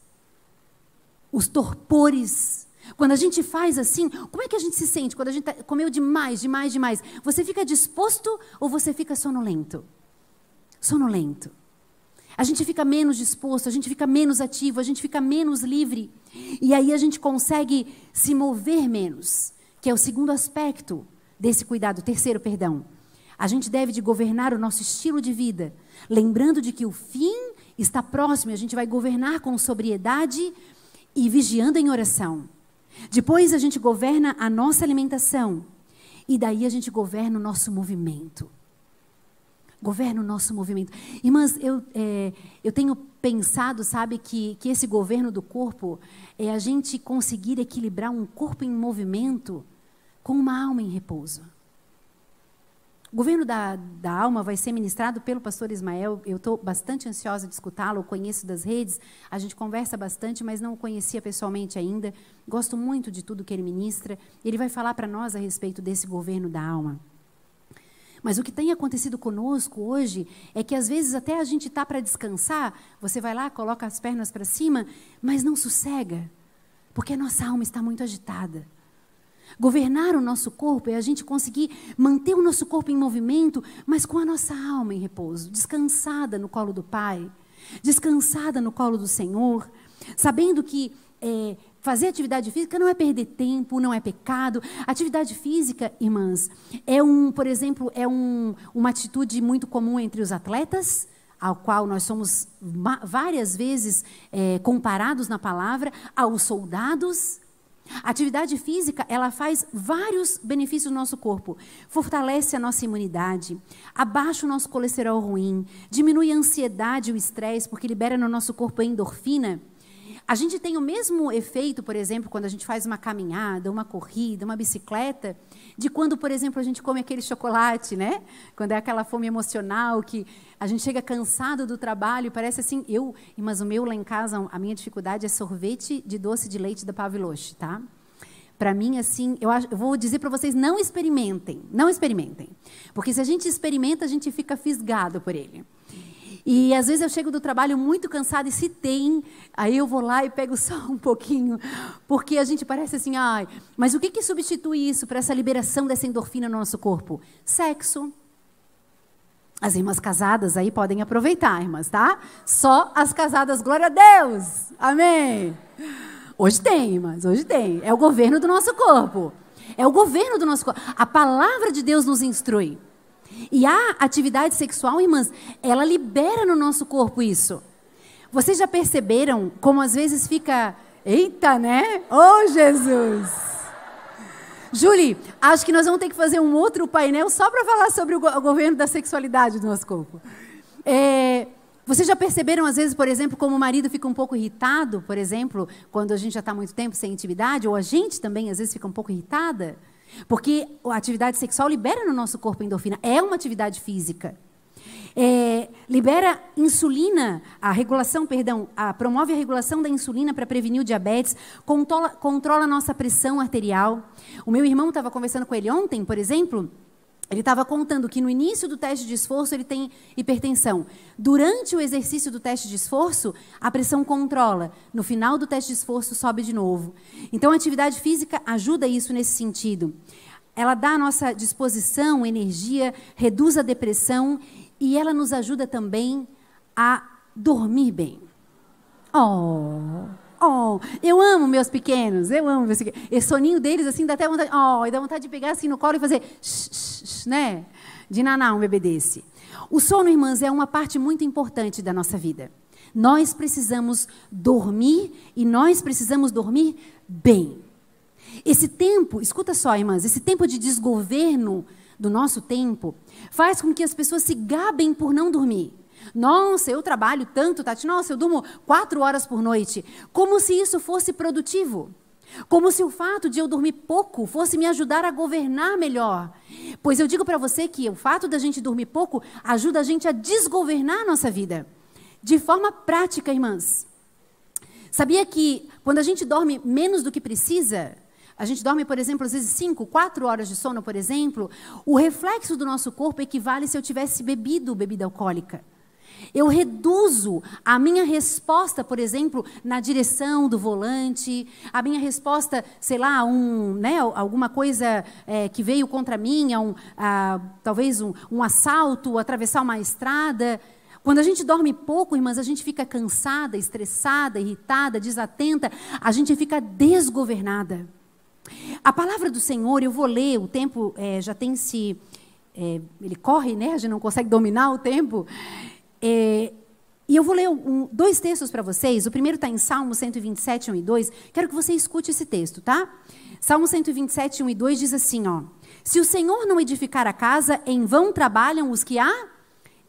os torpores. Quando a gente faz assim, como é que a gente se sente quando a gente tá, comeu demais, demais, demais? Você fica disposto ou você fica sonolento? Sonolento. A gente fica menos disposto, a gente fica menos ativo, a gente fica menos livre. E aí a gente consegue se mover menos, que é o segundo aspecto desse cuidado, terceiro, perdão. A gente deve de governar o nosso estilo de vida, lembrando de que o fim está próximo, a gente vai governar com sobriedade e vigiando em oração. Depois a gente governa a nossa alimentação. E daí a gente governa o nosso movimento. Governa o nosso movimento. Irmãs, eu, é, eu tenho pensado, sabe, que, que esse governo do corpo é a gente conseguir equilibrar um corpo em movimento com uma alma em repouso. O governo da, da alma vai ser ministrado pelo pastor Ismael. Eu estou bastante ansiosa de escutá-lo, conheço das redes, a gente conversa bastante, mas não o conhecia pessoalmente ainda. Gosto muito de tudo que ele ministra. Ele vai falar para nós a respeito desse governo da alma. Mas o que tem acontecido conosco hoje é que às vezes até a gente está para descansar, você vai lá, coloca as pernas para cima, mas não sossega, porque a nossa alma está muito agitada. Governar o nosso corpo é a gente conseguir manter o nosso corpo em movimento, mas com a nossa alma em repouso, descansada no colo do Pai, descansada no colo do Senhor, sabendo que é, fazer atividade física não é perder tempo, não é pecado. Atividade física, irmãs, é um, por exemplo, é um, uma atitude muito comum entre os atletas ao qual nós somos várias vezes é, comparados na palavra, aos soldados, a atividade física, ela faz vários benefícios no nosso corpo. Fortalece a nossa imunidade, abaixa o nosso colesterol ruim, diminui a ansiedade e o estresse, porque libera no nosso corpo endorfina. A gente tem o mesmo efeito, por exemplo, quando a gente faz uma caminhada, uma corrida, uma bicicleta, de quando, por exemplo, a gente come aquele chocolate, né? Quando é aquela fome emocional que a gente chega cansado do trabalho, parece assim, eu, mas o meu lá em casa, a minha dificuldade é sorvete de doce de leite da Pavloche, tá? Para mim, assim, eu, acho, eu vou dizer para vocês, não experimentem, não experimentem. Porque se a gente experimenta, a gente fica fisgado por ele. E às vezes eu chego do trabalho muito cansada e se tem, aí eu vou lá e pego só um pouquinho, porque a gente parece assim, ai, mas o que, que substitui isso para essa liberação dessa endorfina no nosso corpo? Sexo. As irmãs casadas aí podem aproveitar, irmãs, tá? Só as casadas, glória a Deus! Amém! Hoje tem, irmãs, hoje tem. É o governo do nosso corpo. É o governo do nosso corpo. A palavra de Deus nos instrui. E a atividade sexual, irmãs, ela libera no nosso corpo isso. Vocês já perceberam como às vezes fica, eita, né? Oh, Jesus! Julie, acho que nós vamos ter que fazer um outro painel só para falar sobre o, governo da sexualidade do nosso corpo. É, vocês já perceberam, às vezes, por exemplo, como o marido fica um pouco irritado, por exemplo, quando a gente já está muito tempo sem intimidade, ou a gente também, às vezes, fica um pouco irritada? Porque a atividade sexual libera no nosso corpo endorfina. É uma atividade física. É, libera insulina, a regulação, perdão, a, promove a regulação da insulina para prevenir o diabetes, controla, controla a nossa pressão arterial. O meu irmão estava conversando com ele ontem, por exemplo, ele estava contando que no início do teste de esforço ele tem hipertensão. Durante o exercício do teste de esforço, a pressão controla. No final do teste de esforço, sobe de novo. Então, a atividade física ajuda isso nesse sentido. Ela dá a nossa disposição, energia, reduz a depressão e ela nos ajuda também a dormir bem. Oh! Oh, eu amo meus pequenos, eu amo meus pequenos. Esse soninho deles, assim, dá até vontade, oh, e dá vontade de pegar assim no colo e fazer, né? De naná um bebê desse. O sono, irmãs, é uma parte muito importante da nossa vida. Nós precisamos dormir e nós precisamos dormir bem. Esse tempo, escuta só, irmãs, esse tempo de desgoverno do nosso tempo faz com que as pessoas se gabem por não dormir. Nossa, eu trabalho tanto, Tati. Nossa, eu durmo quatro horas por noite. Como se isso fosse produtivo. Como se o fato de eu dormir pouco fosse me ajudar a governar melhor. Pois eu digo para você que o fato da gente dormir pouco ajuda a gente a desgovernar a nossa vida. De forma prática, irmãs. Sabia que quando a gente dorme menos do que precisa, a gente dorme, por exemplo, às vezes 5, 4 horas de sono, por exemplo, o reflexo do nosso corpo equivale se eu tivesse bebido bebida alcoólica. Eu reduzo a minha resposta, por exemplo, na direção do volante, a minha resposta, sei lá, um, né, alguma coisa é, que veio contra mim, um, a, talvez um, um assalto, atravessar uma estrada. Quando a gente dorme pouco, irmãs, a gente fica cansada, estressada, irritada, desatenta, a gente fica desgovernada. A palavra do Senhor, eu vou ler, o tempo é, já tem se. É, ele corre, né? A gente não consegue dominar o tempo. É, e eu vou ler um, dois textos para vocês. O primeiro está em Salmo 127, 1 e 2. Quero que você escute esse texto, tá? Salmo 127, 1 e 2 diz assim: ó, Se o Senhor não edificar a casa, em vão trabalham os que a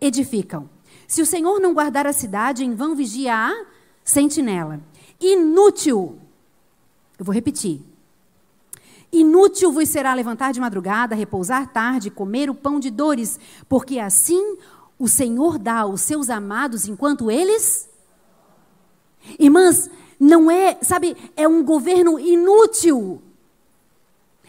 edificam. Se o Senhor não guardar a cidade, em vão vigia a sentinela. Inútil. Eu vou repetir. Inútil vos será levantar de madrugada, repousar tarde, comer o pão de dores, porque assim o Senhor dá aos seus amados enquanto eles. Irmãs, não é, sabe, é um governo inútil.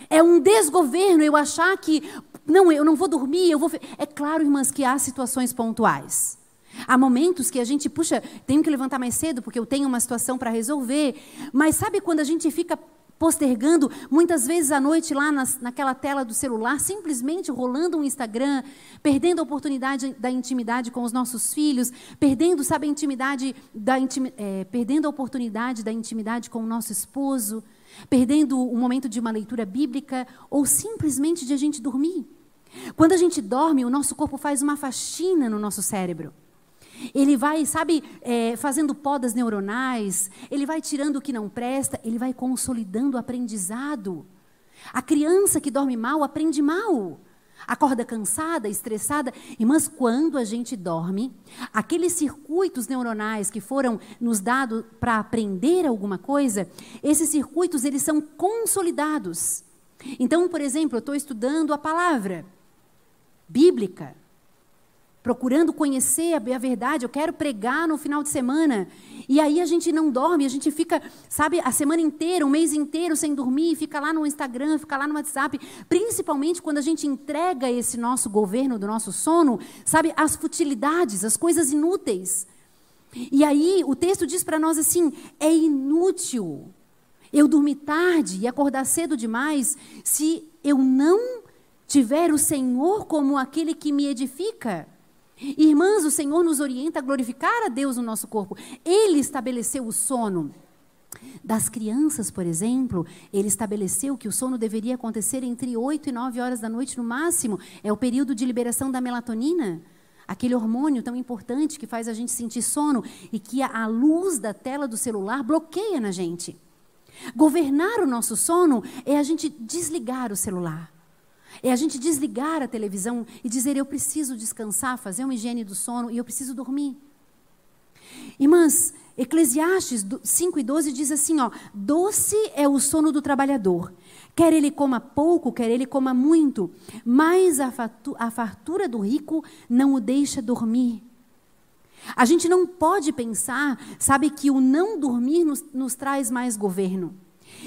É um desgoverno eu achar que, não, eu não vou dormir, eu vou. É claro, irmãs, que há situações pontuais. Há momentos que a gente, puxa, tenho que levantar mais cedo porque eu tenho uma situação para resolver. Mas sabe quando a gente fica postergando, muitas vezes à noite lá nas, naquela tela do celular, simplesmente rolando um Instagram, perdendo a oportunidade da intimidade com os nossos filhos, perdendo, sabe, a intimidade da é, perdendo a oportunidade da intimidade com o nosso esposo, perdendo o momento de uma leitura bíblica ou simplesmente de a gente dormir. Quando a gente dorme, o nosso corpo faz uma faxina no nosso cérebro. Ele vai, sabe, é, fazendo podas neuronais, ele vai tirando o que não presta, ele vai consolidando o aprendizado. A criança que dorme mal aprende mal. Acorda cansada, estressada. Irmãs, quando a gente dorme, aqueles circuitos neuronais que foram nos dados para aprender alguma coisa, esses circuitos eles são consolidados. Então, por exemplo, eu estou estudando a palavra bíblica procurando conhecer a verdade, eu quero pregar no final de semana. E aí a gente não dorme, a gente fica, sabe, a semana inteira, um mês inteiro sem dormir, fica lá no Instagram, fica lá no WhatsApp, principalmente quando a gente entrega esse nosso governo do nosso sono, sabe, as futilidades, as coisas inúteis. E aí o texto diz para nós assim: é inútil eu dormir tarde e acordar cedo demais se eu não tiver o Senhor como aquele que me edifica. Irmãs, o Senhor nos orienta a glorificar a Deus no nosso corpo. Ele estabeleceu o sono. Das crianças, por exemplo, ele estabeleceu que o sono deveria acontecer entre 8 e 9 horas da noite no máximo. É o período de liberação da melatonina, aquele hormônio tão importante que faz a gente sentir sono e que a luz da tela do celular bloqueia na gente. Governar o nosso sono é a gente desligar o celular. É a gente desligar a televisão e dizer: eu preciso descansar, fazer uma higiene do sono e eu preciso dormir. Irmãs, Eclesiastes 5 e 12 diz assim: ó, doce é o sono do trabalhador, quer ele coma pouco, quer ele coma muito, mas a, fartura do rico não o deixa dormir. A gente não pode pensar, sabe, que o não dormir nos, nos traz mais governo.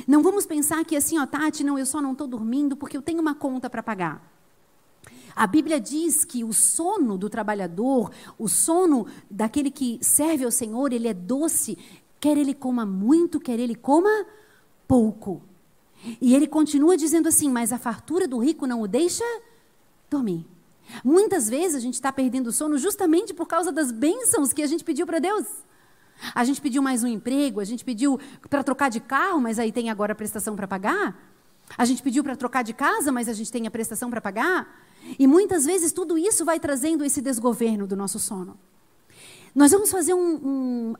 Não vamos pensar que assim, ó, Tati, não, eu só não estou dormindo porque eu tenho uma conta para pagar. A Bíblia diz que o sono do trabalhador, o sono daquele que serve ao Senhor, ele é doce, quer ele coma muito, quer ele coma pouco. E ele continua dizendo assim: mas a fartura do rico não o deixa dormir. Muitas vezes a gente está perdendo o sono justamente por causa das bênçãos que a gente pediu para Deus. A gente pediu mais um emprego, a gente pediu para trocar de carro, mas aí tem agora a prestação para pagar. A gente pediu para trocar de casa, mas a gente tem a prestação para pagar. E muitas vezes tudo isso vai trazendo esse desgoverno do nosso sono. Nós vamos fazer um. um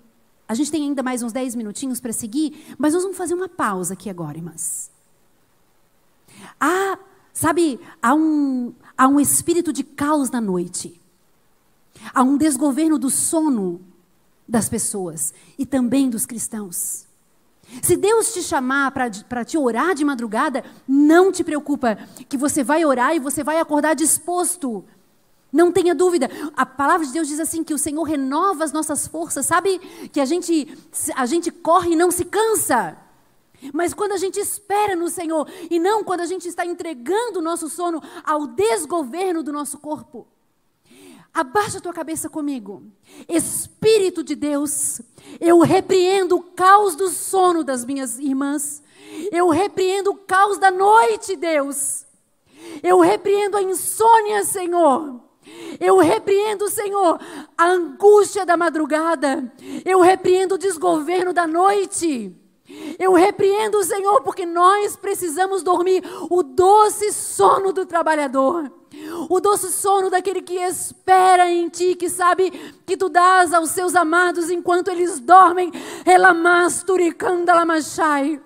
a gente tem ainda mais uns 10 minutinhos para seguir, mas nós vamos fazer uma pausa aqui agora, irmãs. Há, sabe, há um, há um espírito de caos na noite. Há um desgoverno do sono das pessoas e também dos cristãos. Se Deus te chamar para te orar de madrugada, não te preocupa, que você vai orar e você vai acordar disposto. Não tenha dúvida. A palavra de Deus diz assim que o Senhor renova as nossas forças, sabe? Que a gente a gente corre e não se cansa. Mas quando a gente espera no Senhor e não quando a gente está entregando o nosso sono ao desgoverno do nosso corpo. Abaixa a tua cabeça comigo. Espírito de Deus, eu repreendo o caos do sono das minhas irmãs. Eu repreendo o caos da noite, Deus. Eu repreendo a insônia, Senhor. Eu repreendo, Senhor, a angústia da madrugada. Eu repreendo o desgoverno da noite. Eu repreendo, Senhor, porque nós precisamos dormir o doce sono do trabalhador. O doce sono daquele que espera em ti, que sabe que tu dás aos seus amados enquanto eles dormem. Elamasturicandalamastai.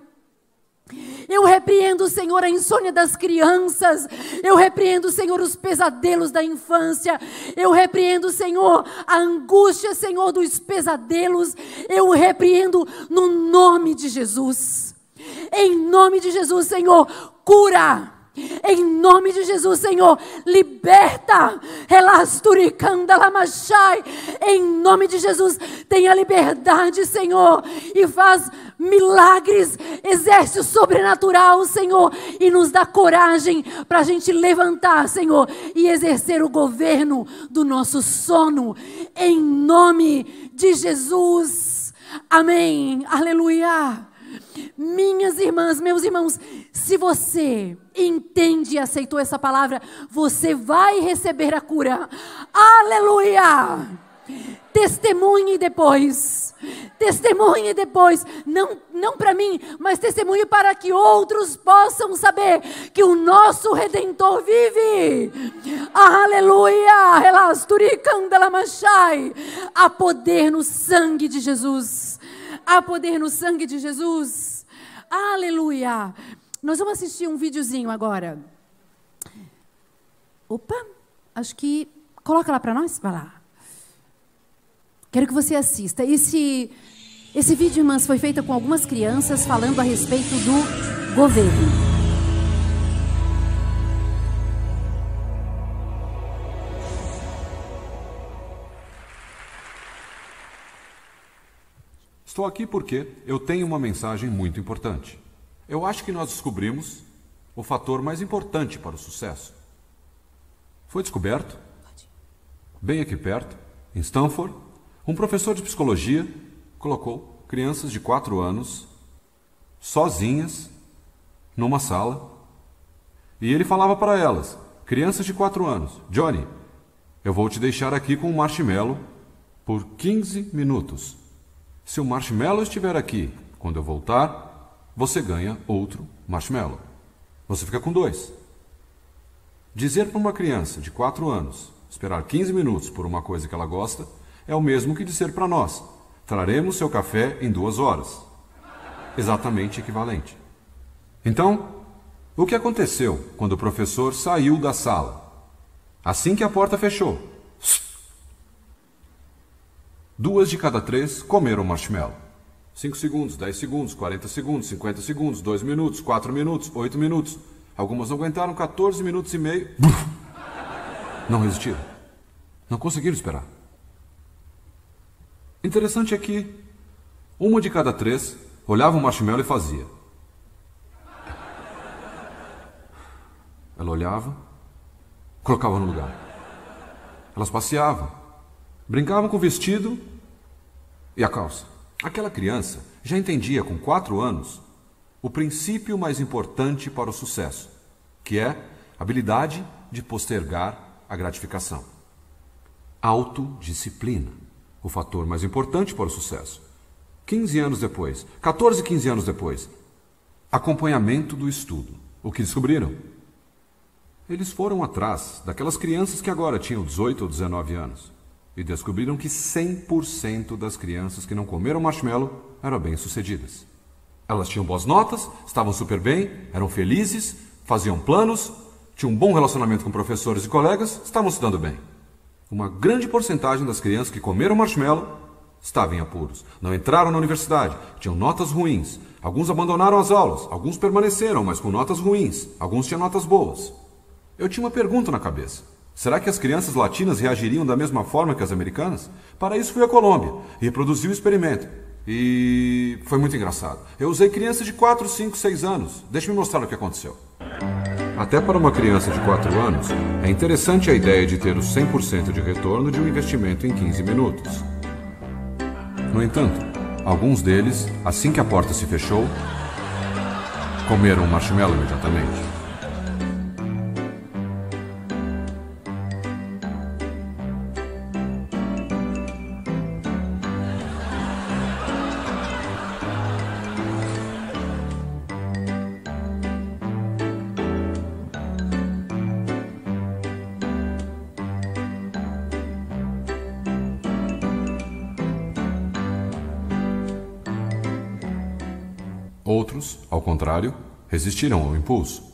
Eu repreendo, Senhor, a insônia das crianças. Eu repreendo, Senhor, os pesadelos da infância. Eu repreendo, Senhor, a angústia, Senhor, dos pesadelos. Eu repreendo no nome de Jesus. Em nome de Jesus, Senhor, cura em nome de Jesus, Senhor, liberta. Em nome de Jesus, tenha liberdade, Senhor, e faz milagres, exerce o sobrenatural, Senhor, e nos dá coragem para a gente levantar, Senhor, e exercer o governo do nosso sono, em nome de Jesus. Amém. Aleluia. Minhas irmãs, meus irmãos, se você entende e aceitou essa palavra, você vai receber a cura. Aleluia! Testemunhe depois. Testemunhe depois, não, não para mim, mas testemunhe para que outros possam saber que o nosso redentor vive. Aleluia! Há poder no sangue de Jesus. Há poder no sangue de Jesus. Aleluia! Nós vamos assistir um videozinho agora. Opa, acho que. Coloca lá para nós, vai lá. Quero que você assista. Esse, esse vídeo, irmãs, foi feito com algumas crianças falando a respeito do governo. Estou aqui porque eu tenho uma mensagem muito importante. Eu acho que nós descobrimos o fator mais importante para o sucesso. Foi descoberto, bem aqui perto, em Stanford, um professor de psicologia colocou crianças de 4 anos sozinhas numa sala e ele falava para elas, crianças de 4 anos, Johnny, eu vou te deixar aqui com um marshmallow por 15 minutos. Se o marshmallow estiver aqui quando eu voltar, você ganha outro marshmallow. Você fica com dois. Dizer para uma criança de 4 anos esperar 15 minutos por uma coisa que ela gosta é o mesmo que dizer para nós: traremos seu café em duas horas. Exatamente equivalente. Então, o que aconteceu quando o professor saiu da sala? Assim que a porta fechou, duas de cada três comeram marshmallow. 5 segundos, 10 segundos, 40 segundos, 50 segundos, 2 minutos, 4 minutos, 8 minutos. Algumas não aguentaram 14 minutos e meio. Não resistiram. Não conseguiram esperar. Interessante é que uma de cada três olhava o marshmallow e fazia. Ela olhava, colocava no lugar. Elas passeavam, brincavam com o vestido e a calça. Aquela criança já entendia com quatro anos o princípio mais importante para o sucesso, que é a habilidade de postergar a gratificação. Autodisciplina, o fator mais importante para o sucesso. 15 anos depois, 14, 15 anos depois, acompanhamento do estudo. O que descobriram? Eles foram atrás daquelas crianças que agora tinham 18 ou 19 anos e descobriram que 100% das crianças que não comeram marshmallow eram bem-sucedidas. Elas tinham boas notas, estavam super bem, eram felizes, faziam planos, tinham um bom relacionamento com professores e colegas, estavam estudando bem. Uma grande porcentagem das crianças que comeram marshmallow estavam em apuros, não entraram na universidade, tinham notas ruins. Alguns abandonaram as aulas, alguns permaneceram, mas com notas ruins, alguns tinham notas boas. Eu tinha uma pergunta na cabeça. Será que as crianças latinas reagiriam da mesma forma que as americanas? Para isso fui à Colômbia e reproduzi o experimento. E foi muito engraçado. Eu usei crianças de 4, 5, 6 anos. Deixa me mostrar o que aconteceu. Até para uma criança de 4 anos, é interessante a ideia de ter o 100% de retorno de um investimento em 15 minutos. No entanto, alguns deles, assim que a porta se fechou, comeram um marshmallow imediatamente. Contrário, resistiram ao impulso.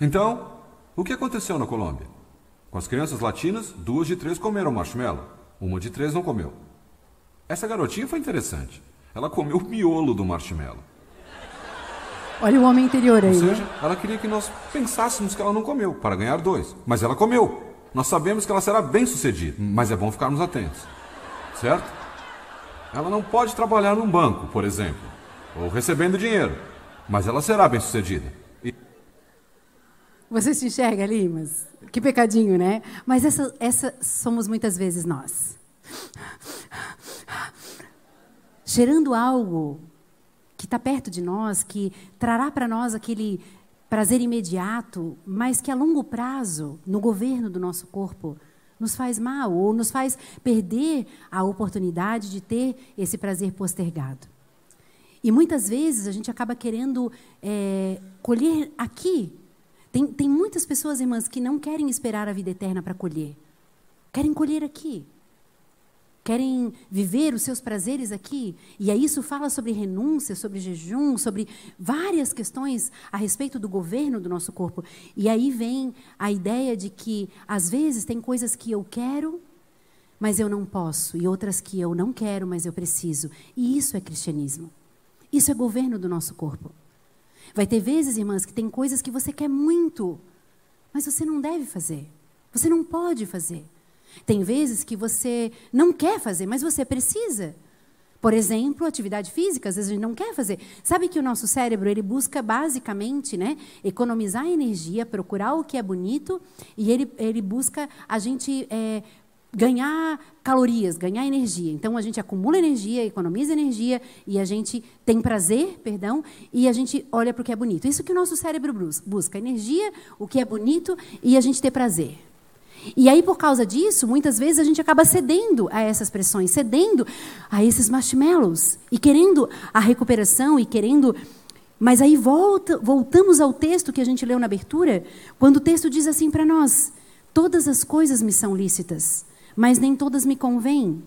Então, o que aconteceu na Colômbia? Com as crianças latinas, duas de três comeram marshmallow, uma de três não comeu. Essa garotinha foi interessante. Ela comeu o miolo do marshmallow. Olha o homem interior aí. Ou seja, ela queria que nós pensássemos que ela não comeu, para ganhar dois. Mas ela comeu. Nós sabemos que ela será bem sucedida, mas é bom ficarmos atentos. Certo? Ela não pode trabalhar num banco, por exemplo, ou recebendo dinheiro, mas ela será bem sucedida. Você se enxerga ali, mas que pecadinho, né? Mas essa, essa somos muitas vezes nós. Cheirando algo que está perto de nós, que trará para nós aquele prazer imediato, mas que a longo prazo, no governo do nosso corpo, nos faz mal ou nos faz perder a oportunidade de ter esse prazer postergado. E muitas vezes a gente acaba querendo é, colher aqui tem, tem muitas pessoas, irmãs, que não querem esperar a vida eterna para colher. Querem colher aqui. Querem viver os seus prazeres aqui. E aí isso fala sobre renúncia, sobre jejum, sobre várias questões a respeito do governo do nosso corpo. E aí vem a ideia de que, às vezes, tem coisas que eu quero, mas eu não posso. E outras que eu não quero, mas eu preciso. E isso é cristianismo. Isso é governo do nosso corpo. Vai ter vezes, irmãs, que tem coisas que você quer muito, mas você não deve fazer. Você não pode fazer. Tem vezes que você não quer fazer, mas você precisa. Por exemplo, atividade física, às vezes a gente não quer fazer. Sabe que o nosso cérebro ele busca basicamente, né, economizar energia, procurar o que é bonito e ele, ele busca a gente é, ganhar calorias, ganhar energia. Então a gente acumula energia, economiza energia e a gente tem prazer, perdão, e a gente olha para o que é bonito. Isso que o nosso cérebro busca, energia, o que é bonito e a gente ter prazer. E aí por causa disso, muitas vezes a gente acaba cedendo a essas pressões, cedendo a esses marshmallows e querendo a recuperação e querendo mas aí volta, voltamos ao texto que a gente leu na abertura, quando o texto diz assim para nós: Todas as coisas me são lícitas, mas nem todas me convêm.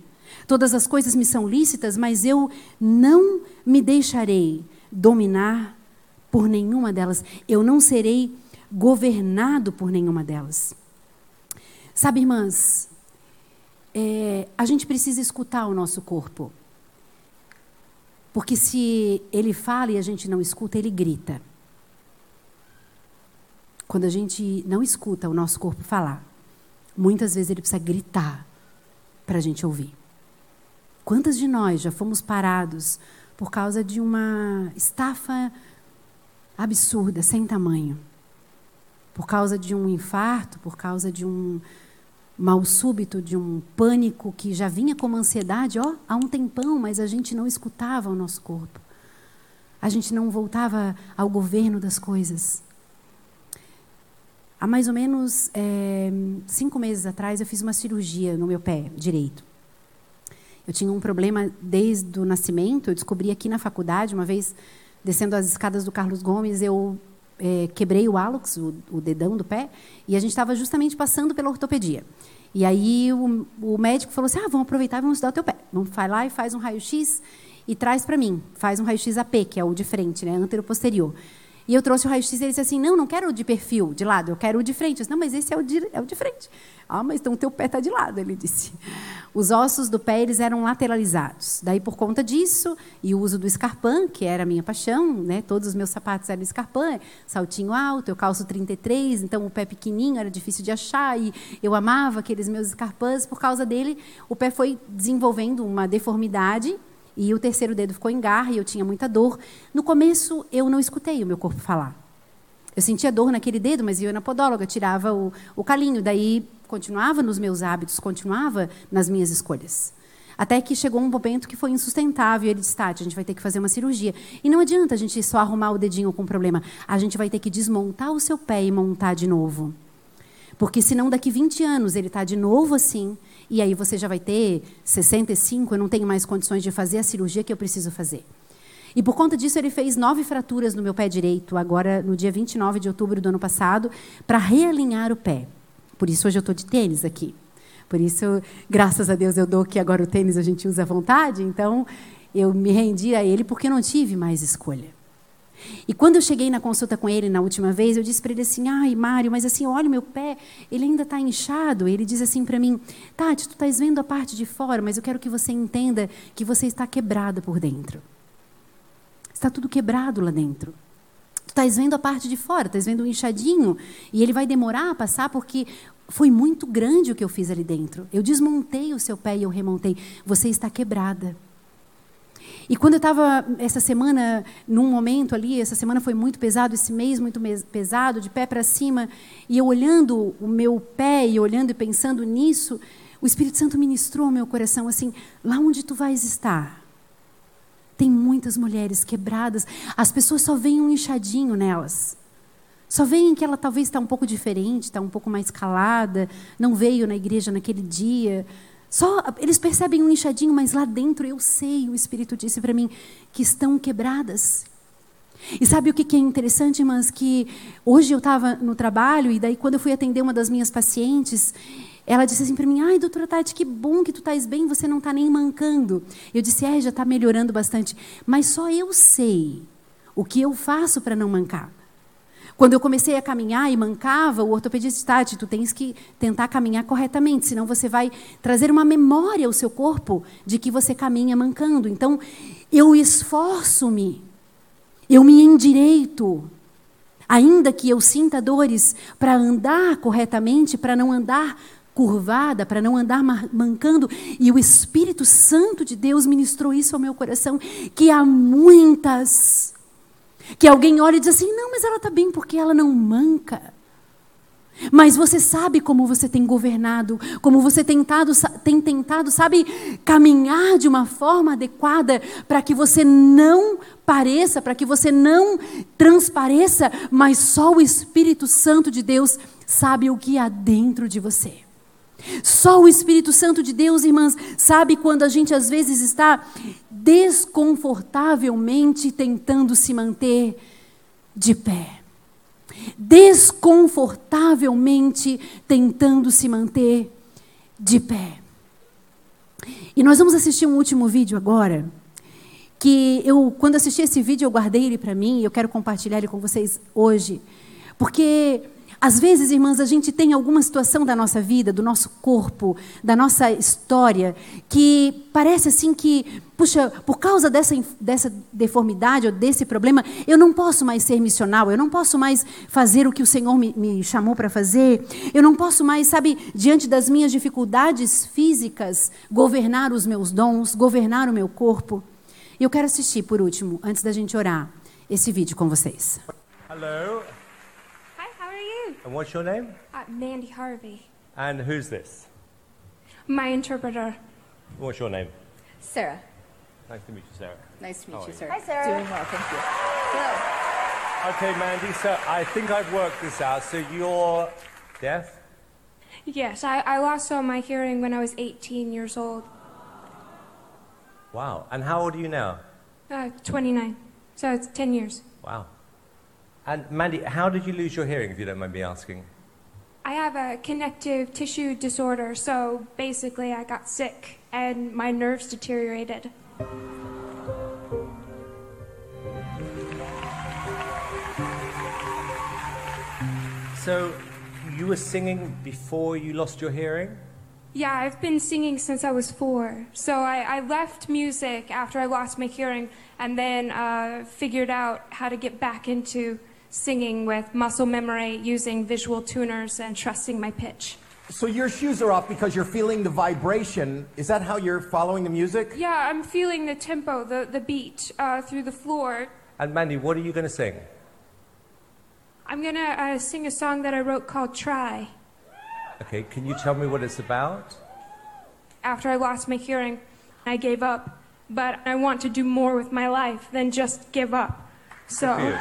Todas as coisas me são lícitas, mas eu não me deixarei dominar por nenhuma delas. Eu não serei governado por nenhuma delas. Sabe, irmãs, é, a gente precisa escutar o nosso corpo. Porque se ele fala e a gente não escuta, ele grita. Quando a gente não escuta o nosso corpo falar, Muitas vezes ele precisa gritar para a gente ouvir. Quantas de nós já fomos parados por causa de uma estafa absurda, sem tamanho? Por causa de um infarto, por causa de um, mal súbito, de um pânico que já vinha como ansiedade, ó, há um tempão, mas a gente não escutava o nosso corpo. A gente não voltava ao governo das coisas. Há mais ou menos é, cinco meses atrás, eu fiz uma cirurgia no meu pé direito. Eu tinha um problema desde o nascimento. Eu descobri aqui na faculdade, uma vez descendo as escadas do Carlos Gomes, eu é, quebrei o hálux, o, o, dedão do pé, e a gente estava justamente passando pela ortopedia. E aí o, o, médico falou assim: ah, vamos aproveitar e vamos estudar o teu pé. Vamos lá e faz um raio-x e traz para mim. Faz um raio-x AP, que é o de frente, né, antero-posterior. E eu trouxe o raio-x e ele disse assim: não, não quero o de perfil, de lado, eu quero o de frente. Eu disse, não, mas esse é o de, é o de frente. Ah, mas então o teu pé está de lado, ele disse. Os ossos do pé eles eram lateralizados. Daí, por conta disso, e o uso do escarpão, que era a minha paixão, né? todos os meus sapatos eram escarpão, saltinho alto, eu calço 33, então o pé pequenininho era difícil de achar, e eu amava aqueles meus escarpãs. Por causa dele, o pé foi desenvolvendo uma deformidade e o terceiro dedo ficou em garra e eu tinha muita dor. No começo, eu não escutei o meu corpo falar. Eu sentia dor naquele dedo, mas ia na podóloga, tirava o, o calinho. Daí, continuava nos meus hábitos, continuava nas minhas escolhas. Até que chegou um momento que foi insustentável. Ele disse, Tati, a gente vai ter que fazer uma cirurgia. E não adianta a gente só arrumar o dedinho com problema. A gente vai ter que desmontar o seu pé e montar de novo. Porque senão daqui 20 anos ele está de novo assim, e aí você já vai ter 65, eu não tenho mais condições de fazer a cirurgia que eu preciso fazer. E por conta disso, ele fez nove fraturas no meu pé direito, agora no dia 29 de outubro do ano passado, para realinhar o pé. Por isso, hoje eu estou de tênis aqui. Por isso, graças a Deus, eu dou que agora o tênis a gente usa à vontade. Então, eu me rendi a ele porque não tive mais escolha. E quando eu cheguei na consulta com ele na última vez, eu disse para ele assim: ai, Mário, mas assim, olha o meu pé, ele ainda está inchado. Ele diz assim para mim: Tati, tu estás vendo a parte de fora, mas eu quero que você entenda que você está quebrada por dentro. Está tudo quebrado lá dentro. Tu estás vendo a parte de fora, estás vendo o inchadinho, e ele vai demorar a passar porque foi muito grande o que eu fiz ali dentro. Eu desmontei o seu pé e eu remontei. Você está quebrada. E quando eu estava essa semana, num momento ali, essa semana foi muito pesado, esse mês muito pesado, de pé para cima, e eu olhando o meu pé e olhando e pensando nisso, o Espírito Santo ministrou ao meu coração assim: lá onde tu vais estar, tem muitas mulheres quebradas, as pessoas só veem um inchadinho nelas. Só veem que ela talvez está um pouco diferente, está um pouco mais calada, não veio na igreja naquele dia, só eles percebem um inchadinho, mas lá dentro eu sei, o Espírito disse para mim, que estão quebradas. E sabe o que é interessante, irmãs? Que hoje eu estava no trabalho e daí quando eu fui atender uma das minhas pacientes, ela disse assim para mim: Ai, doutora Tati, que bom que tu estás bem, você não está nem mancando. Eu disse: É, já está melhorando bastante. Mas só eu sei o que eu faço para não mancar. Quando eu comecei a caminhar e mancava, o ortopedista disse, Tati, tu tens que tentar caminhar corretamente, senão você vai trazer uma memória ao seu corpo de que você caminha mancando. Então, eu esforço-me, eu me endireito, ainda que eu sinta dores, para andar corretamente, para não andar curvada, para não andar mancando. E o Espírito Santo de Deus ministrou isso ao meu coração, que há muitas que alguém olha e diz assim: não, mas ela está bem porque ela não manca. Mas você sabe como você tem governado, como você tentado, tem tentado, sabe, caminhar de uma forma adequada para que você não pareça, para que você não transpareça, mas só o Espírito Santo de Deus sabe o que há dentro de você. Só o Espírito Santo de Deus, irmãs, sabe quando a gente às vezes está desconfortavelmente tentando se manter de pé. Desconfortavelmente tentando se manter de pé. E nós vamos assistir um último vídeo agora, que eu, quando assisti esse vídeo, eu guardei ele para mim e eu quero compartilhar ele com vocês hoje, porque às vezes, irmãs, a gente tem alguma situação da nossa vida, do nosso corpo, da nossa história, que parece assim que, puxa, por causa dessa, dessa deformidade ou desse problema, eu não posso mais ser missional, eu não posso mais fazer o que o Senhor me, me chamou para fazer, eu não posso mais, sabe, diante das minhas dificuldades físicas, governar os meus dons, governar o meu corpo. E eu quero assistir, por último, antes da gente orar, esse vídeo com vocês. Hello. And what's your name? Uh, Mandy Harvey. And who's this? My interpreter. What's your name? Sarah. Nice to meet you, Sarah. Nice to How meet you, are sir. Hi, Sarah. Doing well, thank you. Hello. Okay, Mandy, so I think I've worked this out. So you're deaf? Yes, I, I lost all my hearing when I was 18 years old. Wow. And how old are you now? Uh, 29. So it's 10 years. Wow. And Mandy, how did you lose your hearing, if you don't mind me asking? I have a connective tissue disorder, so basically I got sick and my nerves deteriorated. So you were singing before you lost your hearing? Yeah, I've been singing since I was four. So I, I left music after I lost my hearing and then uh, figured out how to get back into singing with muscle memory using visual tuners and trusting my pitch. So your shoes are off because you're feeling the vibration. Is that how you're following the music? Yeah, I'm feeling the tempo, the, the beat uh, through the floor. And Mandy, what are you going to sing? I'm gonna uh, sing a song that I wrote called Try. Okay, can you tell me what it's about? After I lost my hearing, I gave up. But I want to do more with my life than just give up. So.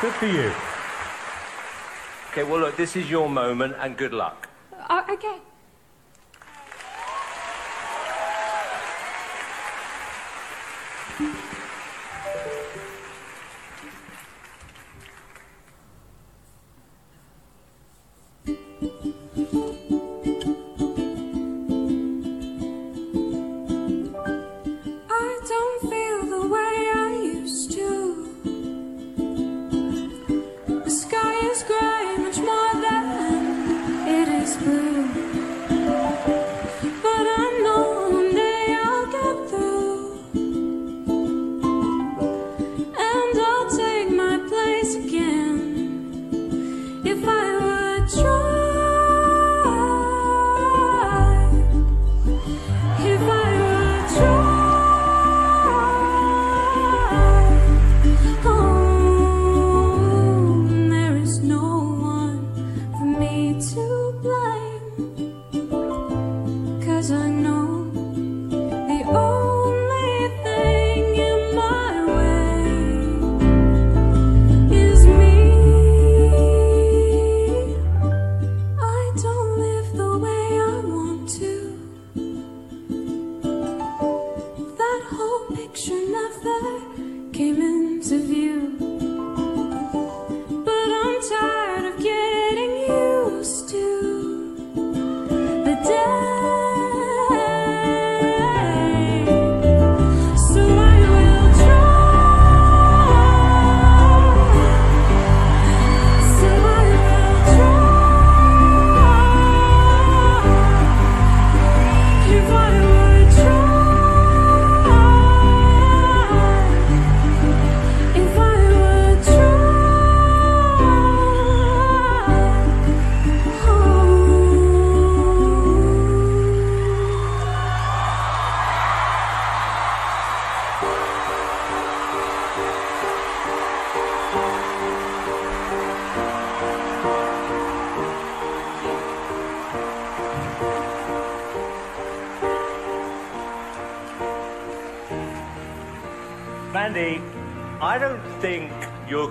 Good. For you. Okay, well, look, this is your moment, and good luck. Uh, okay.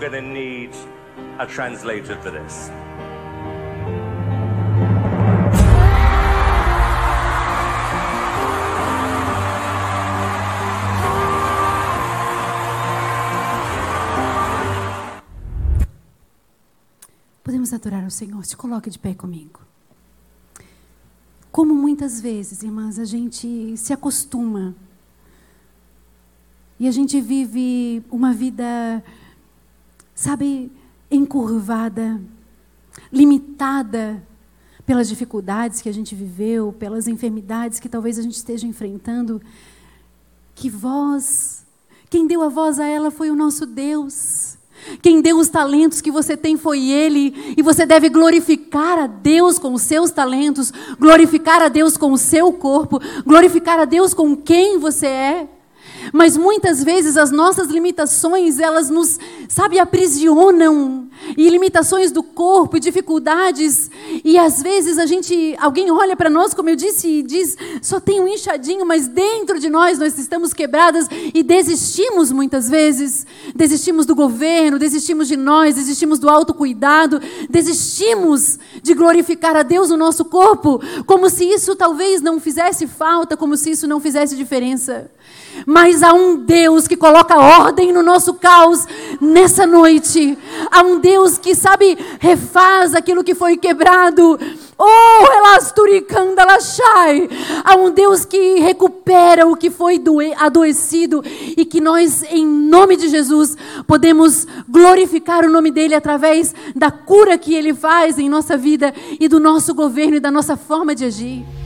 Going to need a translator for this. Podemos adorar ao Senhor. Se coloque de pé comigo. Como muitas vezes, irmãs, a gente se acostuma e a gente vive uma vida, sabe, encurvada, limitada pelas dificuldades que a gente viveu, pelas enfermidades que talvez a gente esteja enfrentando. Que voz, quem deu a voz a ela foi o nosso Deus. Quem deu os talentos que você tem foi Ele, e você deve glorificar a Deus com os seus talentos, glorificar a Deus com o seu corpo, glorificar a Deus com quem você é. Mas muitas vezes as nossas limitações, elas nos, sabe, aprisionam. e limitações do corpo e dificuldades. E às vezes a gente, alguém olha para nós, como eu disse, e diz: só tem um inchadinho, mas dentro de nós nós estamos quebradas e desistimos muitas vezes. Desistimos do governo, desistimos de nós, desistimos do autocuidado, desistimos de glorificar a Deus no nosso corpo, como se isso talvez não fizesse falta, como se isso não fizesse diferença. Mas há um Deus que coloca ordem no nosso caos nessa noite. Há um Deus que, sabe, refaz aquilo que foi quebrado. Oh, elasturicanda lachai. Há um Deus que recupera o que foi adoecido e que nós, em nome de Jesus, podemos glorificar o nome dele através da cura que ele faz em nossa vida e do nosso governo e da nossa forma de agir.